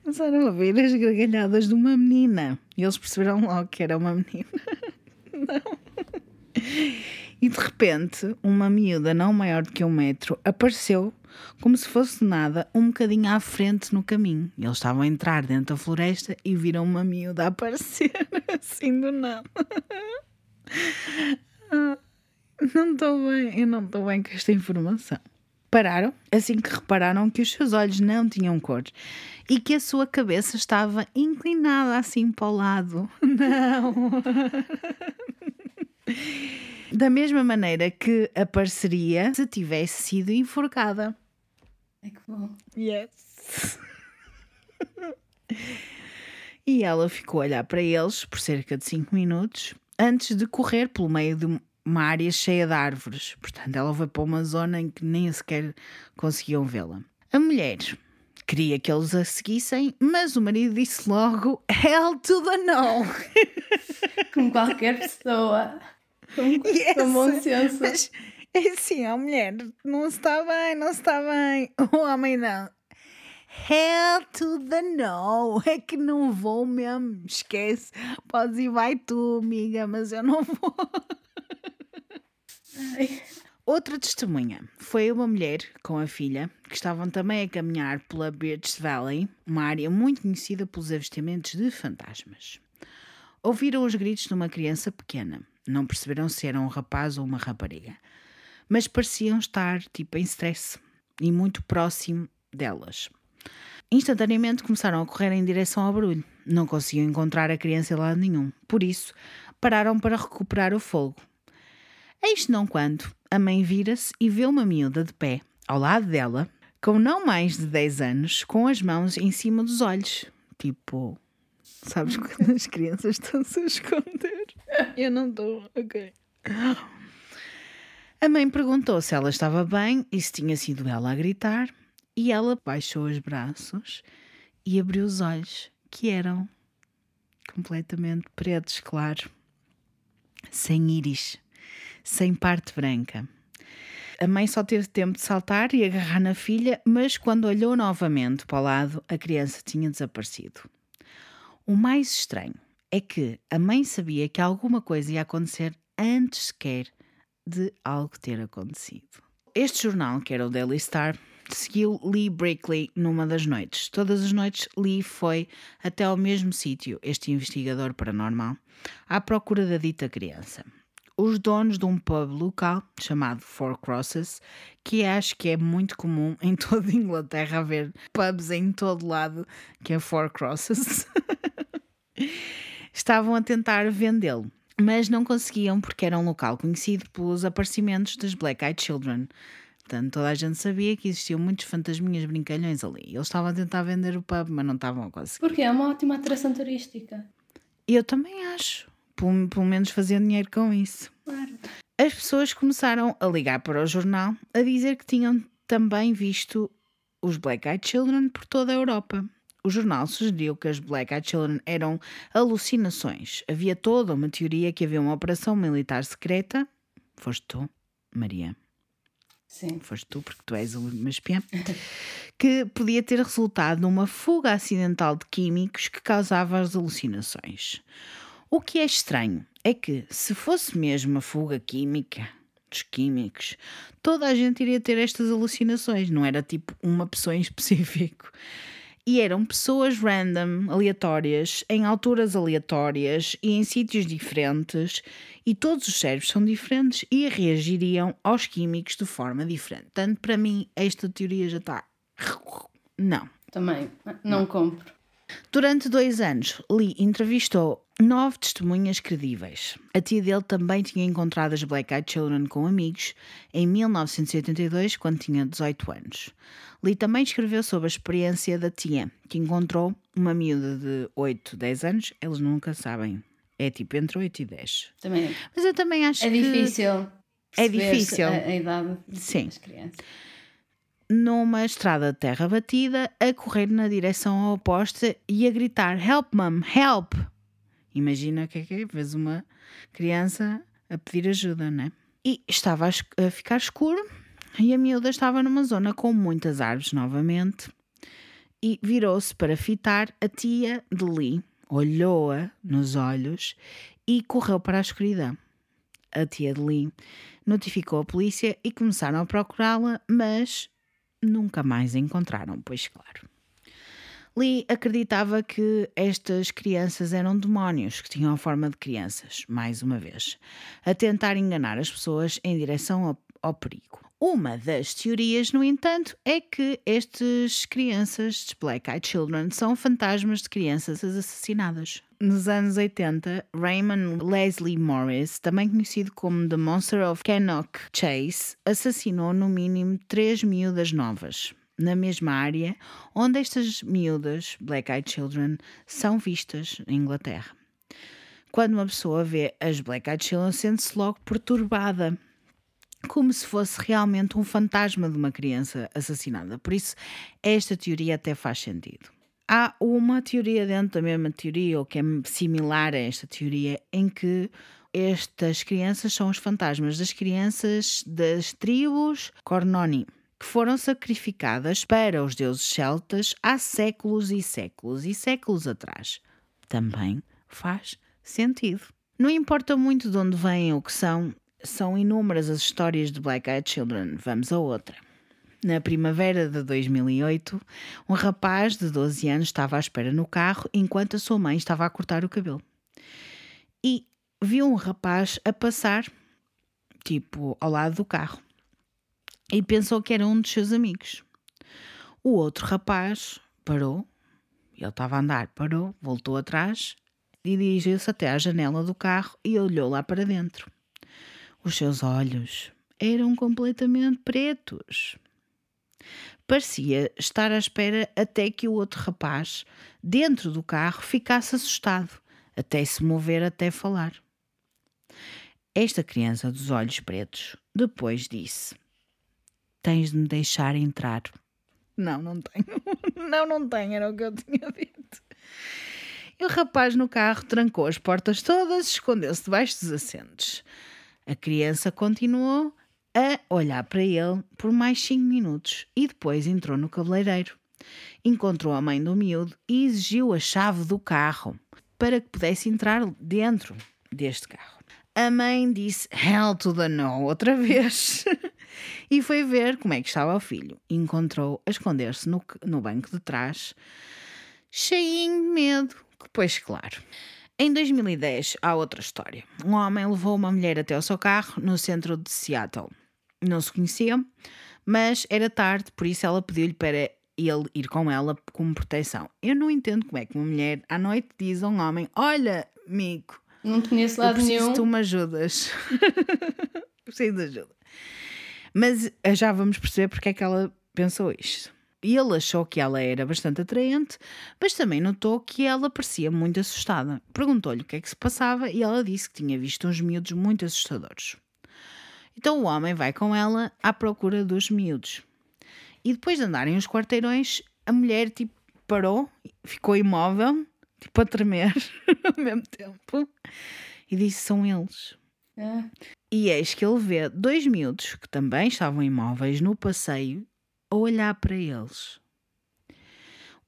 Começaram a ouvir as gargalhadas de uma menina. E eles perceberam logo que era uma menina. Não. E de repente, uma miúda não maior do que um metro apareceu, como se fosse nada, um bocadinho à frente no caminho. Eles estavam a entrar dentro da floresta e viram uma miúda aparecer [laughs] assim do nada. Não estou bem, eu não estou bem com esta informação. Pararam assim que repararam que os seus olhos não tinham cor e que a sua cabeça estava inclinada assim para o lado. [laughs] Não! Da mesma maneira que apareceria se tivesse sido enforcada. É que bom. Yes! [laughs] e ela ficou a olhar para eles por cerca de 5 minutos antes de correr pelo meio de uma área cheia de árvores. Portanto, ela foi para uma zona em que nem sequer conseguiam vê-la. A mulher queria que eles a seguissem, mas o marido disse logo: Hell to the no! [laughs] Como qualquer pessoa. Com, [laughs] Yes, com bom senso. Mas [laughs] é assim, a mulher não está bem, não está bem. [laughs] O homem não. Hell to the no. [laughs] É que não vou mesmo. Esquece. Podes ir, vai tu, amiga, mas eu não vou. Ai, Outra testemunha foi uma mulher com a filha que estavam também a caminhar pela Birch Valley, uma área muito conhecida pelos avistamentos de fantasmas. Ouviram os gritos de uma criança pequena. Não perceberam se era um rapaz ou uma rapariga, mas pareciam estar tipo em stress e muito próximo delas. Instantaneamente começaram a correr em direção ao barulho. Não conseguiam encontrar a criança em lado nenhum. Por isso, pararam para recuperar o fogo. Eis não quando a mãe vira-se e vê uma miúda de pé, ao lado dela, com não mais de 10 anos, com as mãos em cima dos olhos. Tipo, sabes quando as crianças estão-se a esconder? Eu não estou, ok. A mãe perguntou se ela estava bem e se tinha sido ela a gritar, e ela baixou os braços e abriu os olhos, que eram completamente pretos, claro, sem íris, sem parte branca. A mãe só teve tempo de saltar e agarrar na filha, mas quando olhou novamente para o lado, a criança tinha desaparecido. O mais estranho é que a mãe sabia que alguma coisa ia acontecer antes sequer de algo ter acontecido. Este jornal, que era o Daily Star, seguiu Lee Brickley numa das noites. Todas as noites, Lee foi até ao mesmo sítio, este investigador paranormal, à procura da dita criança. Os donos de um pub local chamado Four Crosses, que acho que é muito comum [laughs] em toda a Inglaterra haver pubs em todo lado, que é Four Crosses, [laughs] estavam a tentar vendê-lo, mas não conseguiam porque era um local conhecido pelos aparecimentos das Black Eyed Children. Portanto, toda a gente sabia que existiam muitos fantasminhas brincalhões ali. Eles estavam a tentar vender o pub, mas não estavam a conseguir. Porque é uma ótima atração turística. Eu também acho. Pelo, pelo menos fazer dinheiro com isso. Claro. As pessoas começaram a ligar para o jornal a dizer que tinham também visto os Black Eyed Children por toda a Europa o jornal sugeriu que as Black Eyed Children eram alucinações. Havia toda uma teoria que havia uma operação militar secreta. Foste tu, Maria? Sim. Foste tu, porque tu és uma espiã. [laughs] que podia ter resultado numa fuga acidental de químicos que causava as alucinações. O que é estranho é que, se fosse mesmo uma fuga química, dos químicos, toda a gente iria ter estas alucinações, não era tipo uma pessoa em específico. E eram pessoas random, aleatórias, em alturas aleatórias e em sítios diferentes, e todos os cérebros são diferentes e reagiriam aos químicos de forma diferente. Portanto, para mim, esta teoria já está. Não. Também, não, não compro. Durante dois anos, Lee entrevistou nove testemunhas credíveis. A tia dele também tinha encontrado as Black Eyed Children com amigos em 1982, quando tinha 18 anos. Lee também escreveu sobre a experiência da tia, que encontrou uma miúda de 8, 10 anos. Eles nunca sabem. É tipo entre 8 e 10. Também. Mas eu também acho é que. Difícil é difícil. A, a idade Sim. das crianças numa estrada de terra batida, a correr na direção oposta e a gritar: Help, mom, help! Imagina o que é que é? Vês uma criança a pedir ajuda, né? E estava a ficar escuro e a miúda estava numa zona com muitas árvores novamente e virou-se para fitar a tia de Lee, olhou-a nos olhos e correu para a escuridão. A tia de Lee notificou a polícia e começaram a procurá-la, mas nunca mais encontraram, pois claro. Lee acreditava que estas crianças eram demónios que tinham a forma de crianças, mais uma vez, a tentar enganar as pessoas em direção ao, ao perigo. Uma das teorias, no entanto, é que estas crianças, Black Eyed Children, são fantasmas de crianças assassinadas. Nos anos 80, Raymond Leslie Morris, também conhecido como The Monster of Cannock Chase, assassinou no mínimo três miúdas novas, na mesma área onde estas miúdas, Black Eyed Children, são vistas em Inglaterra. Quando uma pessoa vê as Black Eyed Children, sente-se logo perturbada como se fosse realmente um fantasma de uma criança assassinada. Por isso, esta teoria até faz sentido. Há uma teoria dentro da mesma teoria, ou que é similar a esta teoria, em que estas crianças são os fantasmas das crianças das tribos Cornoni, que foram sacrificadas para os deuses celtas há séculos e séculos e séculos atrás. Também faz sentido. Não importa muito de onde vêm ou que são, são inúmeras as histórias de Black Eyed Children. Vamos a outra. Na primavera de 2008, um rapaz de 12 anos estava à espera no carro enquanto a sua mãe estava a cortar o cabelo. E viu um rapaz a passar, tipo, ao lado do carro. E pensou que era um dos seus amigos. O outro rapaz parou, ele estava a andar, parou, voltou atrás dirigiu-se até à janela do carro e olhou lá para dentro. Os seus olhos eram completamente pretos. Parecia estar à espera até que o outro rapaz, dentro do carro, ficasse assustado, até se mover até falar. Esta criança dos olhos pretos depois disse: Tens de me deixar entrar. Não, não tenho. [laughs] Não, não tenho, era o que eu tinha dito. E o rapaz no carro trancou as portas todas e escondeu-se debaixo dos assentos. A criança continuou a olhar para ele por mais cinco minutos e depois entrou no cabeleireiro. Encontrou a mãe do miúdo e exigiu a chave do carro para que pudesse entrar dentro deste carro. A mãe disse hell to the no outra vez [laughs] e foi ver como é que estava o filho. Encontrou a esconder-se no, no banco de trás, cheinho de medo, pois claro. Em 2010, há outra história. Um homem levou uma mulher até o seu carro no centro de Seattle. Não se conheciam, mas era tarde, por isso ela pediu-lhe para ele ir com ela como proteção. Eu não entendo como é que uma mulher à noite diz a um homem: Olha, amigo, não te conheço lado preciso nenhum. tu me ajudas. [laughs] preciso de ajuda. Mas eh, já vamos perceber porque é que ela pensou isto. E ele achou que ela era bastante atraente, mas também notou que ela parecia muito assustada. Perguntou-lhe o que é que se passava e ela disse que tinha visto uns miúdos muito assustadores. Então o homem vai com ela à procura dos miúdos. E depois de andarem uns quarteirões, a mulher tipo, parou, ficou imóvel, tipo a tremer [laughs] ao mesmo tempo, e disse: São eles. É. E eis que ele vê dois miúdos que também estavam imóveis no passeio a olhar para eles.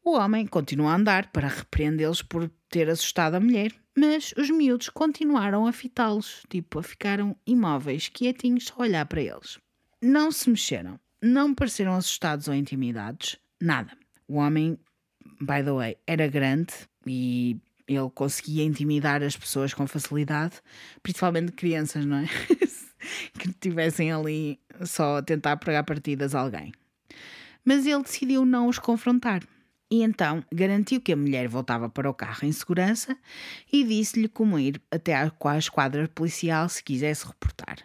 O homem continua a andar para repreendê-los por ter assustado a mulher, mas os miúdos continuaram a fitá-los, tipo, a ficaram imóveis, quietinhos, a olhar para eles. Não se mexeram, não pareceram assustados ou intimidados, nada. O homem, by the way, era grande e ele conseguia intimidar as pessoas com facilidade, principalmente crianças, não é? [laughs] que estivessem ali só a tentar pregar partidas a alguém. Mas ele decidiu não os confrontar. E então garantiu que a mulher voltava para o carro em segurança e disse-lhe como ir até à esquadra policial se quisesse reportar.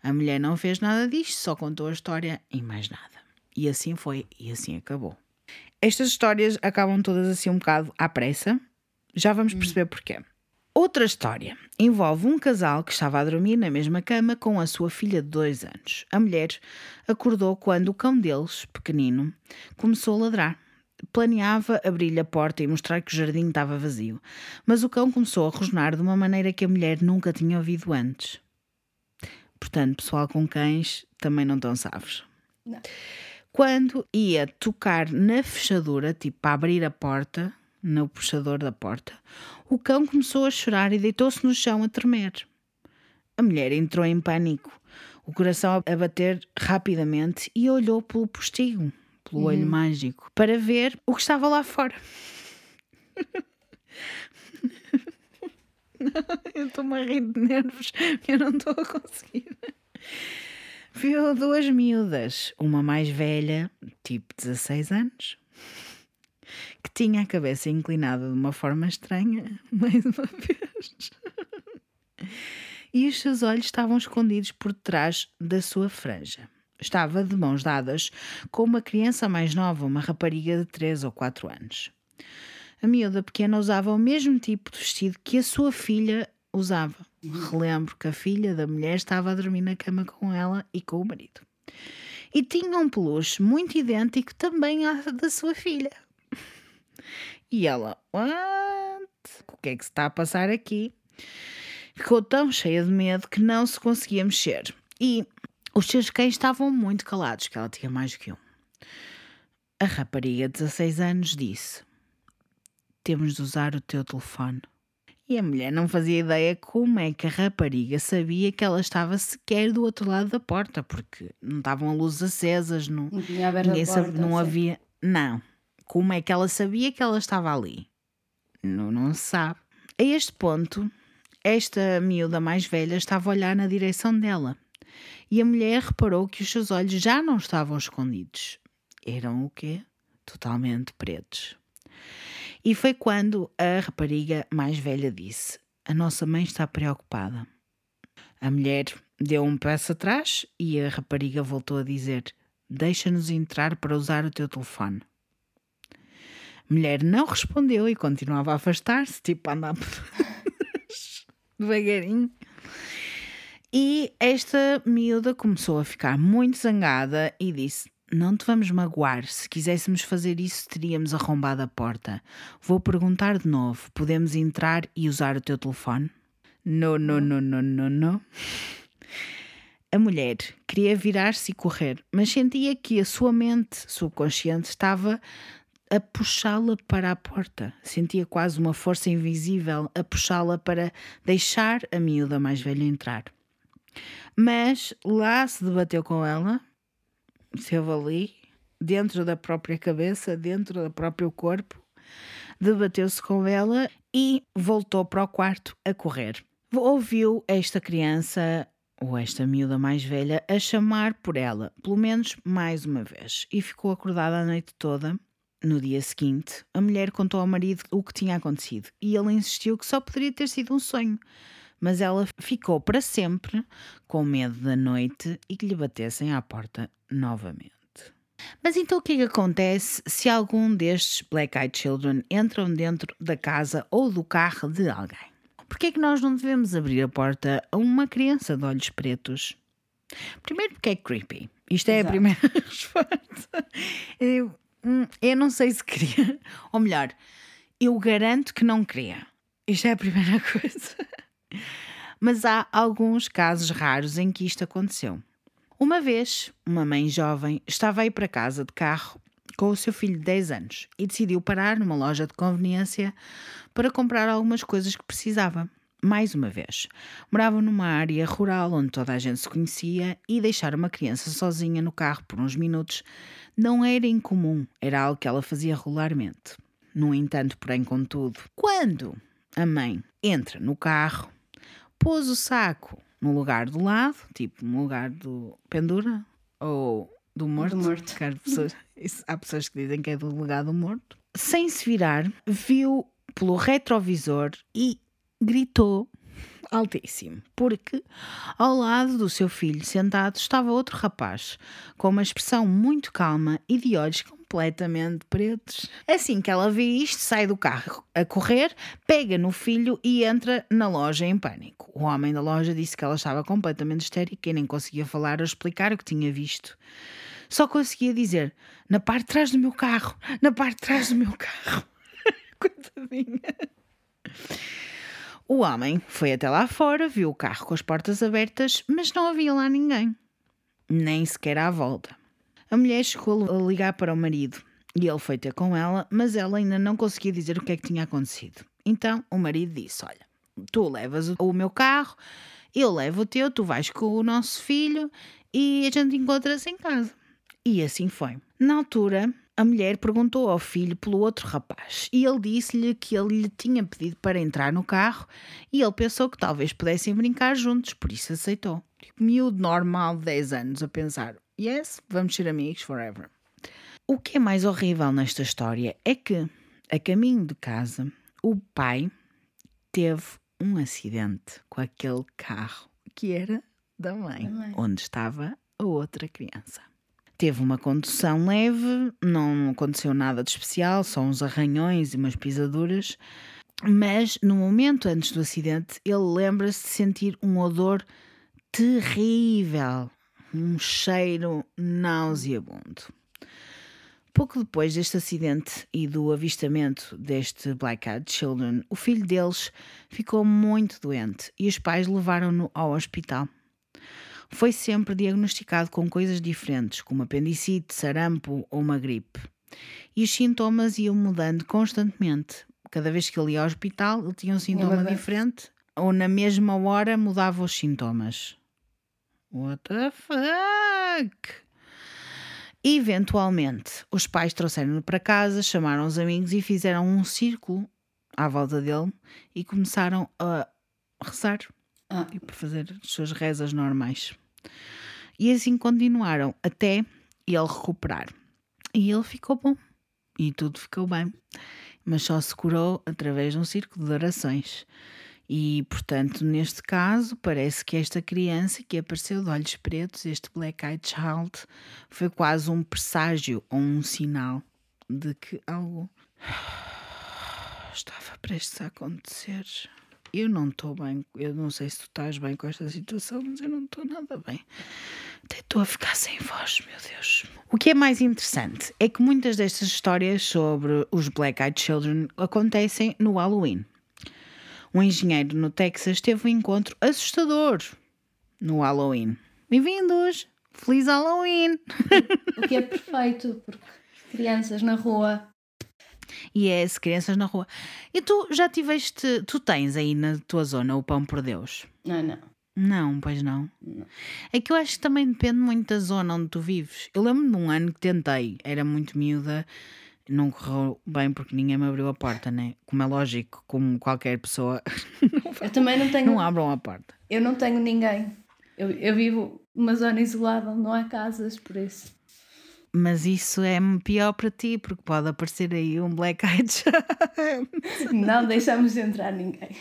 A mulher não fez nada disto, só contou a história e mais nada. E assim foi, e assim acabou. Estas histórias acabam todas assim um bocado à pressa. Já vamos perceber porquê. Outra história envolve um casal que estava a dormir na mesma cama com a sua filha de dois anos. A mulher acordou quando o cão deles, pequenino, começou a ladrar. Planeava abrir-lhe a porta e mostrar que o jardim estava vazio, mas o cão começou a rosnar de uma maneira que a mulher nunca tinha ouvido antes. Portanto, pessoal com cães também não estão sabes. Não. Quando ia tocar na fechadura, tipo para abrir a porta, no puxador da porta, o cão começou a chorar e deitou-se no chão a tremer. A mulher entrou em pânico, o coração a bater rapidamente e olhou pelo postigo, pelo olho mágico, para ver o que estava lá fora. [laughs] eu estou-me a rir de nervos, eu não estou a conseguir. Viu duas miúdas, uma mais velha, tipo 16 anos, que tinha a cabeça inclinada de uma forma estranha, [laughs] mais uma vez. E os seus olhos estavam escondidos por trás da sua franja. Estava de mãos dadas com uma criança mais nova, uma rapariga de 3 ou 4 anos. A miúda pequena usava o mesmo tipo de vestido que a sua filha usava. Relembro que a filha da mulher estava a dormir na cama com ela e com o marido. E tinha um peluche muito idêntico também à da sua filha. [laughs] E ela, what? O que é que se está a passar aqui? Ficou tão cheia de medo que não se conseguia mexer. E os seus cães estavam muito calados, que ela tinha mais do que um. A rapariga de 16 anos disse: Temos de usar o teu telefone. E a mulher não fazia ideia como é que a rapariga sabia que ela estava sequer do outro lado da porta, porque não estavam luzes acesas, não, Não ninguém sabe- porta. não havia. Não. Como é que ela sabia que ela estava ali? Não, não se sabe. A este ponto, esta miúda mais velha estava a olhar na direção dela e a mulher reparou que os seus olhos já não estavam escondidos. Eram o quê? Totalmente pretos. E foi quando a rapariga mais velha disse: A nossa mãe está preocupada. A mulher deu um passo atrás e a rapariga voltou a dizer: Deixa-nos entrar para usar o teu telefone. A mulher não respondeu e continuava a afastar-se, tipo a andar [laughs] devagarinho. E esta miúda começou a ficar muito zangada e disse: Não te vamos magoar. Se quiséssemos fazer isso, teríamos arrombado a porta. Vou perguntar de novo: podemos entrar e usar o teu telefone? Não, não, não, não, não, não. A mulher queria virar-se e correr, mas sentia que a sua mente subconsciente estava a puxá-la para a porta. Sentia quase uma força invisível a puxá-la para deixar a miúda mais velha entrar. Mas lá se debateu com ela, esteve ali, dentro da própria cabeça, dentro do próprio corpo, debateu-se com ela e voltou para o quarto a correr. Ouviu esta criança, ou esta miúda mais velha, a chamar por ela, pelo menos mais uma vez, e ficou acordada a noite toda. No dia seguinte, a mulher contou ao marido o que tinha acontecido e ele insistiu que só poderia ter sido um sonho. Mas ela ficou para sempre com medo da noite e que lhe batessem à porta novamente. Mas então o que é que acontece se algum destes Black Eyed Children entram dentro da casa ou do carro de alguém? Porquê é que nós não devemos abrir a porta a uma criança de olhos pretos? Primeiro porque é creepy. Isto é a Exato. primeira [laughs] resposta. Eu- hum, eu não sei se queria. Ou melhor, eu garanto que não queria. Isto é a primeira [laughs] coisa. Mas há alguns casos raros em que isto aconteceu. Uma vez, uma mãe jovem estava a ir para casa de carro com o seu filho de 10 anos e decidiu parar numa loja de conveniência para comprar algumas coisas que precisava. Mais uma vez, morava numa área rural onde toda a gente se conhecia e deixar uma criança sozinha no carro por uns minutos não era incomum, era algo que ela fazia regularmente. No entanto, porém, contudo, quando a mãe entra no carro, pôs o saco no lugar do lado, tipo no lugar do pendura ou do morto. Do morto. [laughs] pessoas- isso- há pessoas que dizem que é do lugar do morto. Sem se virar, viu pelo retrovisor e gritou altíssimo, porque ao lado do seu filho sentado estava outro rapaz com uma expressão muito calma e de olhos completamente pretos. Assim que ela vê isto, sai do carro a correr, pega no filho e entra na loja em pânico. O homem da loja disse que ela estava completamente histérica e nem conseguia falar ou explicar o que tinha visto. Só conseguia dizer: na parte de trás do meu carro, na parte de trás do meu carro. [laughs] Coitadinha. O homem foi até lá fora, viu o carro com as portas abertas, mas não havia lá ninguém. Nem sequer à volta. A mulher chegou a ligar para o marido e ele foi ter com ela, mas ela ainda não conseguia dizer o que é que tinha acontecido. Então o marido disse: Olha, tu levas o- meu carro, eu levo o teu, tu vais com o nosso filho e a gente encontra-se em casa. E assim foi. Na altura, a mulher perguntou ao filho pelo outro rapaz e ele disse-lhe que ele lhe tinha pedido para entrar no carro e ele pensou que talvez pudessem brincar juntos, por isso aceitou. Tipo, miúdo normal de 10 anos a pensar: yes, vamos ser amigos forever. O que é mais horrível nesta história é que, a caminho de casa, o pai teve um acidente com aquele carro que era da mãe, Da mãe. onde estava a outra criança. Teve uma condução leve, não aconteceu nada de especial, só uns arranhões e umas pisaduras. Mas no momento antes do acidente, ele lembra-se de sentir um odor terrível, um cheiro nauseabundo. Pouco depois deste acidente e do avistamento deste Black Eyed Children, o filho deles ficou muito doente e os pais levaram-no ao hospital. Foi sempre diagnosticado com coisas diferentes, como apendicite, sarampo ou uma gripe. E os sintomas iam mudando constantemente. Cada vez que ele ia ao hospital, ele tinha um sintoma diferente, ou na mesma hora mudava os sintomas. What the fuck? Eventualmente, os pais trouxeram-no para casa, chamaram os amigos e fizeram um círculo à volta dele e começaram a rezar Ah, e por fazer as suas rezas normais. E assim continuaram até ele recuperar. E ele ficou bom. E tudo ficou bem. Mas só se curou através de um círculo de orações. E, portanto, neste caso, parece que esta criança que apareceu de olhos pretos, este Black Eyed Child, foi quase um presságio ou um sinal de que algo estava prestes a acontecer. Eu não estou bem, eu não sei se tu estás bem com esta situação, mas eu não estou nada bem. Até estou a ficar sem voz, meu Deus. O que é mais interessante é que muitas destas histórias sobre os Black Eyed Children acontecem no Halloween. Um engenheiro no Texas teve um encontro assustador no Halloween. Bem-vindos! Feliz Halloween! o que é perfeito, porque crianças na rua. E é as crianças na rua. E tu já tiveste, tu tens aí na tua zona o pão por Deus? Não, não. Não, pois não. Não. É que eu acho que também depende muito da zona onde tu vives. Eu lembro de um ano que tentei, era muito miúda, não correu bem porque ninguém me abriu a porta, né? Como é lógico, como qualquer pessoa, [laughs] Eu também não tenho. não abram a porta. Eu não tenho ninguém. Eu, eu vivo numa zona isolada onde não há casas, por isso. Mas isso é pior para ti, porque pode aparecer aí um Black Eyed. [laughs] Não deixamos de entrar ninguém.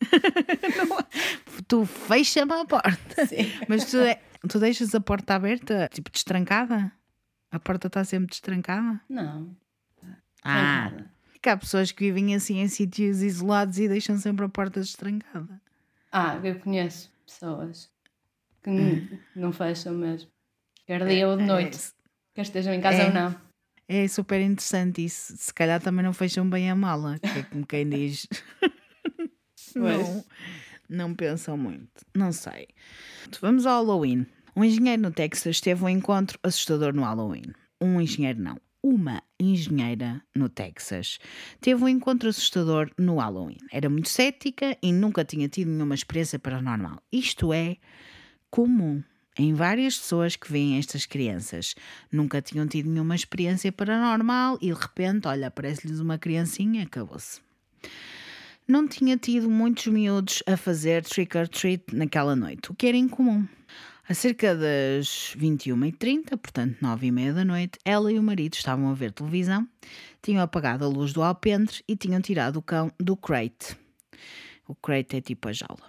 [laughs] Tu fecha-me a porta. Sim. Mas tu, tu deixas a porta aberta, tipo destrancada? A porta está sempre destrancada? Não. Ah, que há pessoas que vivem assim em sítios isolados e deixam sempre a porta destrancada. Ah, eu conheço pessoas que n- não fecham mesmo. Quer dia ou de noite. É, Quer estejam em casa É. ou não. É super interessante isso. Se calhar também não fecham bem a mala, que é como quem diz. [laughs] não, não pensam muito. Não sei. Vamos ao Halloween. Um engenheiro no Texas teve um encontro assustador no Halloween. Um engenheiro não. Uma engenheira no Texas teve um encontro assustador no Halloween. Era muito cética e nunca tinha tido nenhuma experiência paranormal. Isto é comum em várias pessoas que veem estas crianças. Nunca tinham tido nenhuma experiência paranormal e de repente, olha, aparece-lhes uma criancinha, acabou-se. Não tinha tido muitos miúdos a fazer trick or treat naquela noite, o que era incomum. A cerca das 21h30, portanto 9h30 da noite, ela e o marido estavam a ver televisão, tinham apagado a luz do alpendre e tinham tirado o cão do crate. O crate é tipo a jaula.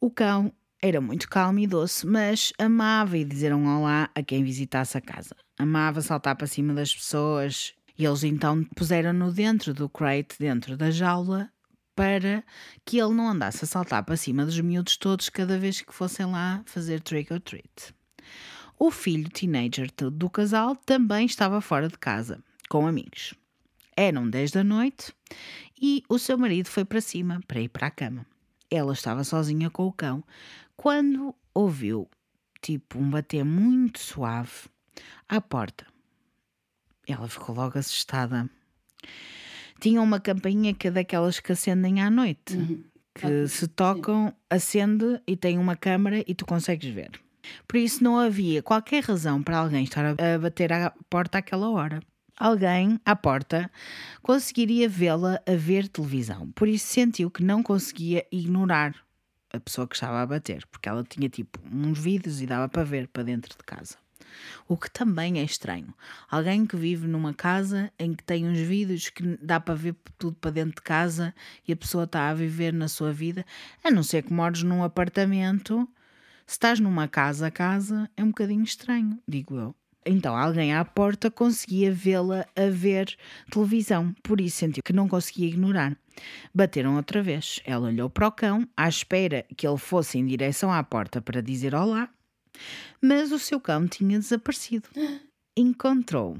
O cão era muito calmo e doce, mas amava ir dizer um olá a quem visitasse a casa. Amava saltar para cima das pessoas e eles então puseram-no dentro do crate, dentro da jaula, para que ele não andasse a saltar para cima dos miúdos todos cada vez que fossem lá fazer trick or treat. O filho teenager do casal também estava fora de casa, com amigos. Eram 10 da noite e o seu marido foi para cima para ir para a cama. Ela estava sozinha com o cão quando ouviu, tipo, um bater muito suave à porta. Ela ficou logo assustada. Tinha uma campainha que é daquelas que acendem à noite, uhum. que se tocam, Sim. acende e tem uma câmara e tu consegues ver. Por isso não havia qualquer razão para alguém estar a bater à porta àquela hora alguém à porta conseguiria vê-la a ver televisão. Por isso sentiu que não conseguia ignorar a pessoa que estava a bater, porque ela tinha tipo uns vídeos e dava para ver para dentro de casa. O que também é estranho. Alguém que vive numa casa em que tem uns vídeos que dá para ver tudo para dentro de casa e a pessoa está a viver na sua vida, a não ser que mores num apartamento. Se estás numa casa a casa, é um bocadinho estranho, digo eu. Então alguém à porta conseguia vê-la a ver televisão, por isso sentiu que não conseguia ignorar. Bateram outra vez. Ela olhou para o cão, à espera que ele fosse em direção à porta para dizer olá, mas o seu cão tinha desaparecido. [gasps] Encontrou,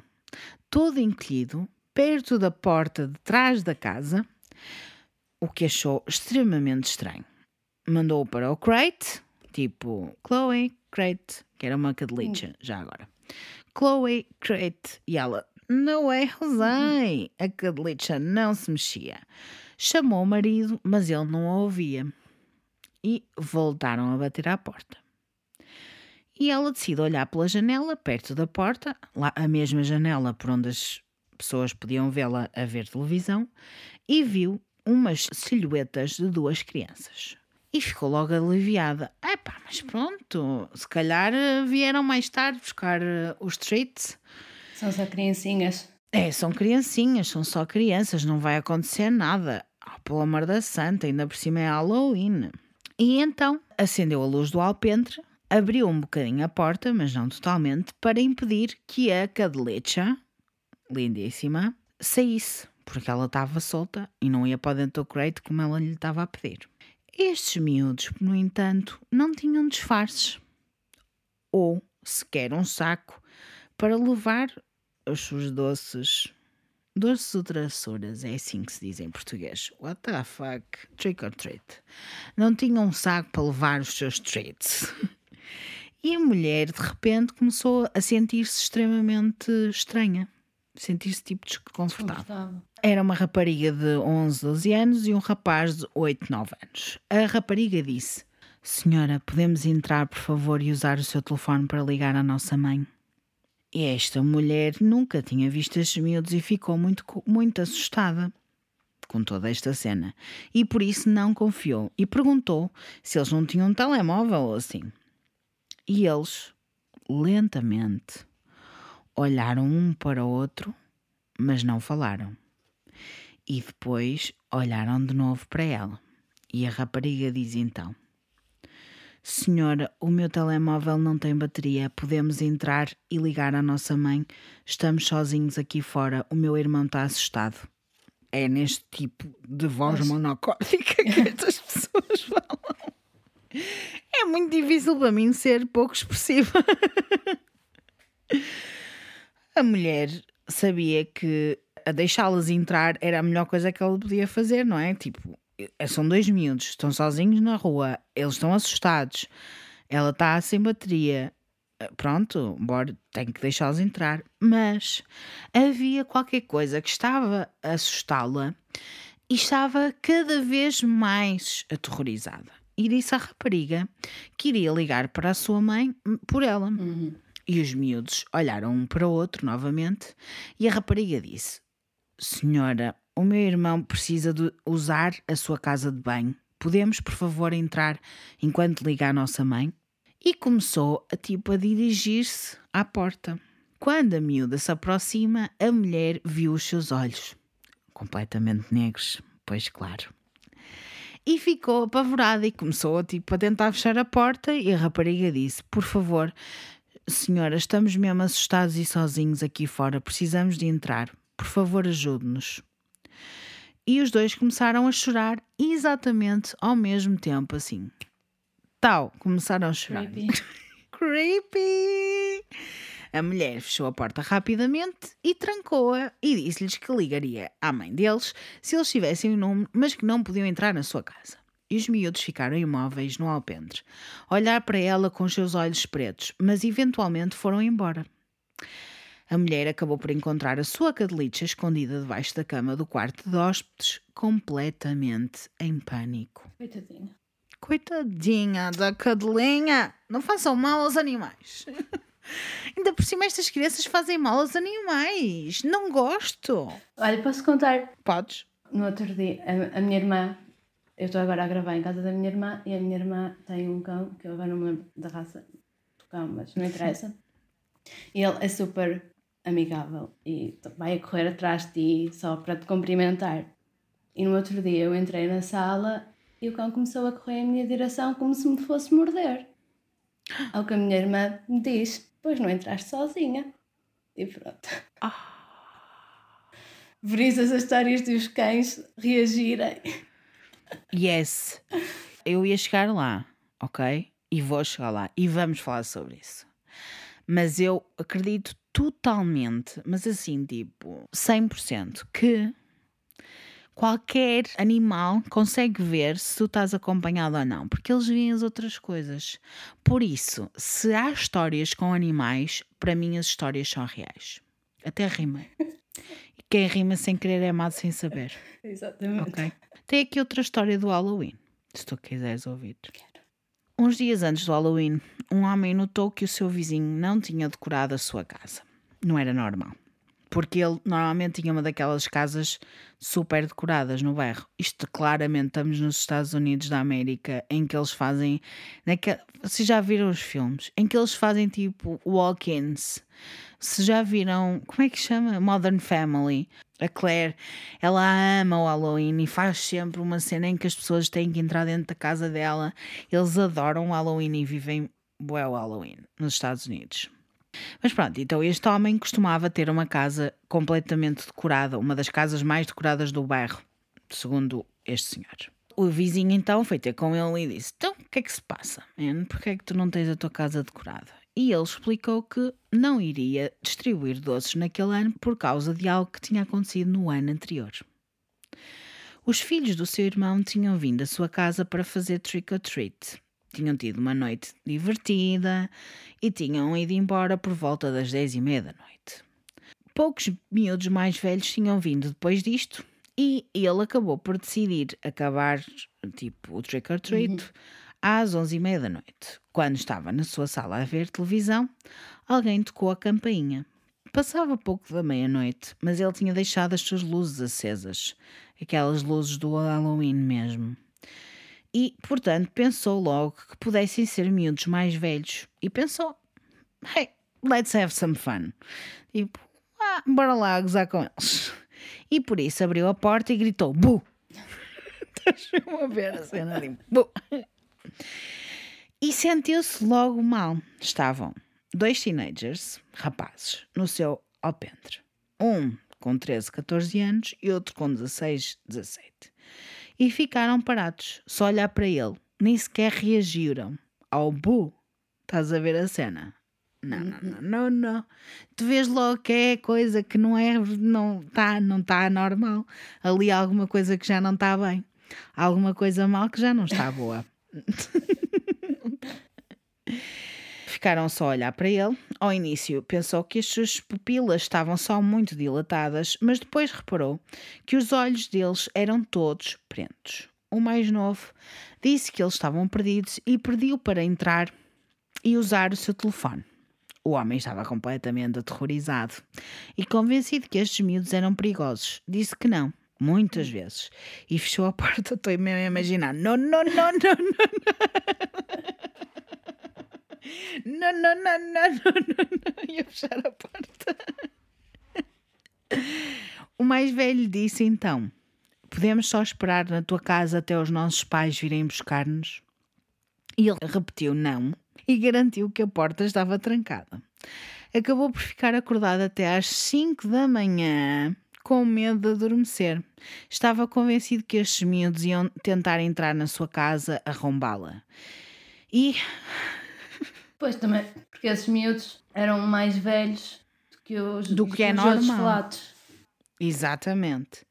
todo encolhido, perto da porta de trás da casa, o que achou extremamente estranho. Mandou-o para o crate, tipo Chloe, crate, que era uma cadelicha, já agora. Chloe, crate, e ela, não é José. A cadelicha não se mexia. Chamou o marido, mas ele não a ouvia. E voltaram a bater à porta. E ela decide olhar pela janela, perto da porta, lá a mesma janela por onde as pessoas podiam vê-la a ver televisão, e viu umas silhuetas de duas crianças. E ficou logo aliviada. Epá, mas pronto, se calhar eh, vieram mais tarde buscar eh, os treats. São só criancinhas. É, são criancinhas, são só crianças, não vai acontecer nada. Oh, pelo amor da santa, ainda por cima é Halloween. E então acendeu a luz do alpendre, abriu um bocadinho a porta, mas não totalmente, para impedir que a cadelecha, lindíssima, saísse, porque ela estava solta e não ia para dentro do crate como ela lhe estava a pedir. Estes miúdos, no entanto, não tinham disfarces ou sequer um saco para levar os seus doces. Doces ou travessuras, é assim que se diz em português. What the fuck? Trick or treat. Não tinham um saco para levar os seus treats. [laughs] E a mulher, de repente, começou a sentir-se extremamente estranha sentir-se tipo desconfortável. Era uma rapariga de 11, 12 anos e um rapaz de 8, 9 anos. A rapariga disse: Senhora, podemos entrar, por favor, e usar o seu telefone para ligar à nossa mãe? E esta mulher nunca tinha visto estes miúdos e ficou muito, muito assustada com toda esta cena. E por isso não confiou e perguntou se eles não tinham um telemóvel ou assim. E eles, lentamente, olharam um para o outro, mas não falaram. E depois olharam de novo para ela. E a rapariga diz então: Senhora, o meu telemóvel não tem bateria. Podemos entrar e ligar à nossa mãe. Estamos sozinhos aqui fora. O meu irmão está assustado. É neste tipo de voz Mas... monocórdica que [laughs] estas pessoas falam. É muito difícil para mim ser pouco expressiva. A mulher sabia que a deixá-las entrar era a melhor coisa que ele podia fazer, não é? Tipo, eh, são dois miúdos, estão sozinhos na rua, eles estão assustados, ela está sem bateria. Eh, pronto, bora, tenho que deixá-los entrar. Mas havia qualquer coisa que estava a assustá-la e estava cada vez mais aterrorizada. E disse à rapariga que iria ligar para a sua mãe hum, por ela. Uhum. E os miúdos olharam um para o outro novamente e a rapariga disse: Senhora, o meu irmão precisa de usar a sua casa de banho. Podemos, por favor, entrar enquanto liga a nossa mãe? E começou a tipo a dirigir-se à porta. Quando a miúda se aproxima, a mulher viu os seus olhos completamente negros, pois claro. E ficou apavorada e começou tipo, a tentar fechar a porta e a rapariga disse: Por favor, senhora, estamos mesmo assustados e sozinhos aqui fora, precisamos de entrar. Por favor, ajude-nos. E os dois começaram a chorar exatamente ao mesmo tempo, assim. Tal, começaram a chorar. Creepy. [laughs] Creepy! A mulher fechou a porta rapidamente e trancou-a e disse-lhes que ligaria à mãe deles se eles tivessem o número, mas que não podiam entrar na sua casa. E os miúdos ficaram imóveis no alpendre, olhar para ela com os seus olhos pretos, mas eventualmente foram embora. A mulher acabou por encontrar a sua cadelicha escondida debaixo da cama do quarto de hóspedes, completamente em pânico. Coitadinha. Coitadinha da cadelinha! Não façam mal aos animais. [laughs] Ainda por cima, estas crianças fazem mal aos animais. Não gosto. Olha, posso contar? Podes? No outro dia, a, a minha irmã, eu estou agora a gravar em casa da minha irmã e a minha irmã tem um cão, que eu agora não me lembro da raça do cão, mas não interessa. E ele é super amigável e vai a correr atrás de ti só para te cumprimentar. E no outro dia eu entrei na sala e o cão começou a correr em minha direção como se me fosse morder. Ao que a minha irmã me diz: Pois não entraste sozinha. E pronto. Por isso as histórias dos cães reagirem. Yes. Eu ia chegar lá, ok? E vou chegar lá. E vamos falar sobre isso. Mas eu acredito totalmente, mas assim, tipo, 100%, que qualquer animal consegue ver se tu estás acompanhado ou não, porque eles veem as outras coisas. Por isso, se há histórias com animais, para mim as histórias são reais. Até rima. E quem rima sem querer é amado sem saber. [laughs] Exatamente. Ok? Tem aqui outra história do Halloween, se tu quiseres ouvir. Uns dias antes do Halloween, um homem notou que o seu vizinho não tinha decorado a sua casa. Não era normal. Porque ele normalmente tinha uma daquelas casas super decoradas no bairro. Isto claramente estamos nos Estados Unidos da América, em que eles fazem. Vocês já viram os filmes? Em que eles fazem tipo walk-ins. Se já viram. Como é que chama? Modern Family. A Claire, ela ama o Halloween e faz sempre uma cena em que as pessoas têm que entrar dentro da casa dela. Eles adoram o Halloween e vivem bué o Halloween nos Estados Unidos. Mas pronto, então este homem costumava ter uma casa completamente decorada, uma das casas mais decoradas do bairro, segundo este senhor. O vizinho então foi ter com ele e disse: Então, o que é que se passa, man? Porquê é que tu não tens a tua casa decorada? E ele explicou que não iria distribuir doces naquele ano por causa de algo que tinha acontecido no ano anterior. Os filhos do seu irmão tinham vindo à sua casa para fazer trick or treat. Tinham tido uma noite divertida e tinham ido embora por volta das dez e meia da noite. Poucos miúdos mais velhos tinham vindo depois disto e ele acabou por decidir acabar tipo o trick or treat às onze e meia da noite. Quando estava na sua sala a ver televisão, alguém tocou a campainha. Passava pouco da meia-noite, mas ele tinha deixado as suas luzes acesas, aquelas luzes do Halloween mesmo. E, portanto, pensou logo que pudessem ser miúdos mais velhos. E pensou: hey, let's have some fun. Tipo, ah, bora lá gozar com eles. E por isso abriu a porta e gritou: Bu! [laughs] Estás-me a ver a cena de Bu! E sentiu-se logo mal. Estavam dois teenagers, rapazes, no seu alpendre. Um com 13, 14 anos e outro com 16, 17. E ficaram parados, só olhar para ele. Nem sequer reagiram ao bu. Estás a ver a cena? Não, não, não, não, não. Tu vês logo que é coisa que não é, não está não tá normal. Ali há alguma coisa que já não está bem. Há alguma coisa mal que já não está boa. [laughs] Ficaram só a olhar para ele. Ao início pensou que as suas pupilas estavam só muito dilatadas, mas depois reparou que os olhos deles eram todos pretos. O mais novo disse que eles estavam perdidos e pediu para entrar e usar o seu telefone. O homem estava completamente aterrorizado e convencido que estes miúdos eram perigosos. Disse que não, muitas vezes, e fechou a [laughs] porta. Estou mesmo a imaginar: não, não, não, não, não. Não, não, não, não, não, [laughs] não, ia fechar a porta. O mais velho disse então: Podemos só esperar na tua casa até os nossos pais virem buscar-nos? E ele repetiu não e garantiu que a porta estava trancada. Acabou por ficar acordado até às 5 da manhã, com medo de adormecer. Estava convencido que estes miúdos iam tentar entrar na sua casa arrombá-la. E. Pois também, porque esses miúdos eram mais velhos do que os, Do que é os outros normal. flatos. Exatamente.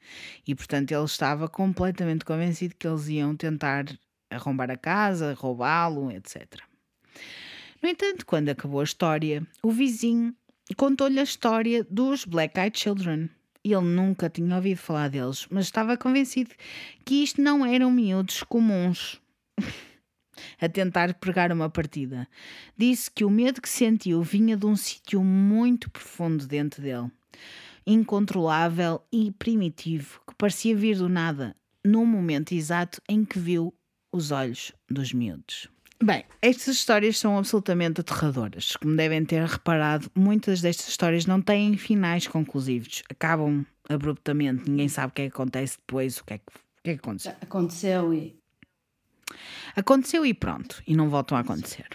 E portanto ele estava completamente convencido que eles iam tentar arrombar a casa, roubá-lo, etc. No entanto, quando acabou a história, o vizinho contou-lhe a história dos Black Eyed Children. Ele nunca tinha ouvido falar deles, mas estava convencido que isto não eram miúdos comuns [laughs] a tentar pregar uma partida. Disse que o medo que sentiu vinha de um sítio muito profundo dentro dele incontrolável e primitivo que parecia vir do nada, no momento exato em que viu os olhos dos miúdos. Bem, estas histórias são absolutamente aterradoras. Como devem ter reparado, muitas destas histórias não têm finais conclusivos. Acabam abruptamente, ninguém sabe o que é que acontece depois, o que é que, o que, é que aconteceu. Aconteceu e. Aconteceu e pronto, e não voltam a acontecer.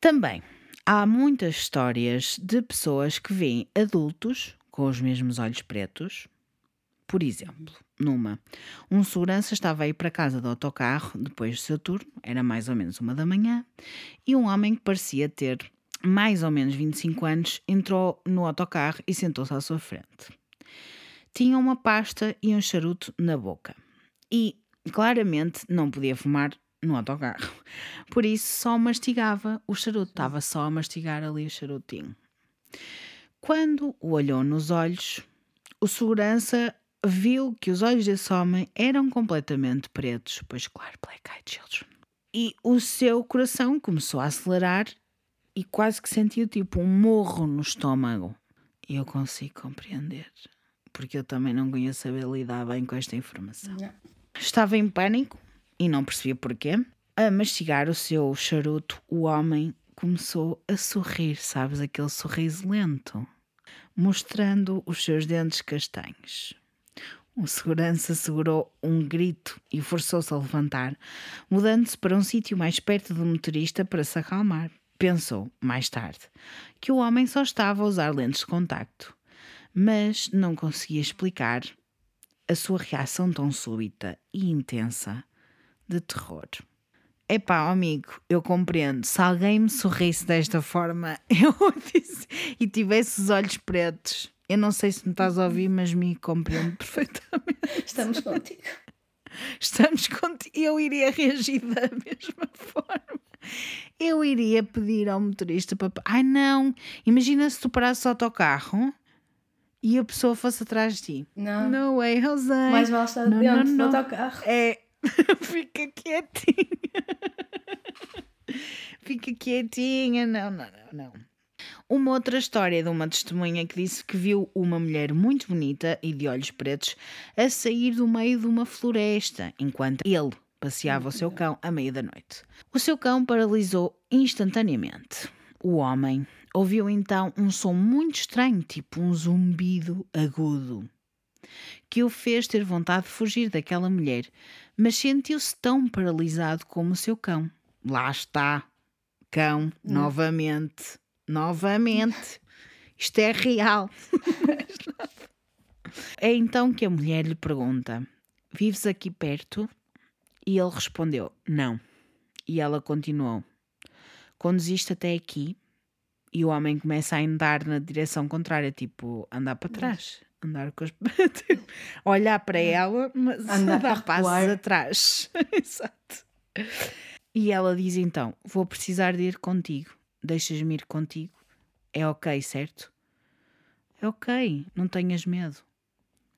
Também há muitas histórias de pessoas que veem adultos com os mesmos olhos pretos. Por exemplo, numa, um segurança estava a ir para casa do autocarro depois do seu turno, era mais ou menos uma da manhã, e um homem que parecia ter mais ou menos 25 anos entrou no autocarro e sentou-se à sua frente. Tinha uma pasta e um charuto na boca. E claramente não podia fumar no autocarro. Por isso só mastigava o charuto, estava só a mastigar ali o charutinho. Quando o olhou nos olhos, o segurança viu que os olhos desse homem eram completamente pretos, pois claro, Black Eyed Children. E o seu coração começou a acelerar e quase que sentiu tipo um morro no estômago. E eu consigo compreender, porque eu também não conheço saber lidar bem com esta informação. Não. Estava em pânico e não percebia porquê. A mastigar o seu charuto, o homem começou a sorrir, sabes, aquele sorriso lento, mostrando os seus dentes castanhos. O segurança segurou um grito e forçou-se a levantar, mudando-se para um sítio mais perto do motorista para se acalmar. Pensou, mais tarde, que o homem só estava a usar lentes de contacto, mas não conseguia explicar a sua reação tão súbita e intensa de terror. Epá, amigo, eu compreendo. Se alguém me sorrisse desta forma [laughs] eu disse, e tivesse os olhos pretos, eu não sei se me estás a ouvir, mas me compreendo [laughs] perfeitamente. Estamos contigo. Estamos contigo. Eu iria reagir da [laughs] mesma forma. Eu iria pedir ao motorista para. Ai não! Imagina se tu parasses o autocarro e a pessoa fosse atrás de ti. Não. No way, José. Mais vale estar Não, dentro não, não. do autocarro. É. [laughs] Fica quietinha. Fica quietinha. Não, não, não, não. Uma outra história de uma testemunha que disse que viu uma mulher muito bonita e de olhos pretos a sair do meio de uma floresta enquanto ele passeava o seu cão à meia da noite. O seu cão paralisou instantaneamente. O homem ouviu então um som muito estranho, tipo um zumbido agudo, que o fez ter vontade de fugir daquela mulher, mas sentiu-se tão paralisado como o seu cão. Lá está, cão, novamente, novamente. Isto é real. é então que a mulher lhe pergunta: Vives aqui perto? E ele respondeu: Não. E ela continuou: conduziste até aqui e o homem começa a andar na direção contrária, tipo, andar para trás. Andar com as... [laughs] tipo, olhar para ela, mas Andar [laughs] dar a passos atrás. [laughs] Exato. E ela diz então: Vou precisar de ir contigo. Deixas-me ir contigo? É ok, certo? É ok, não tenhas medo.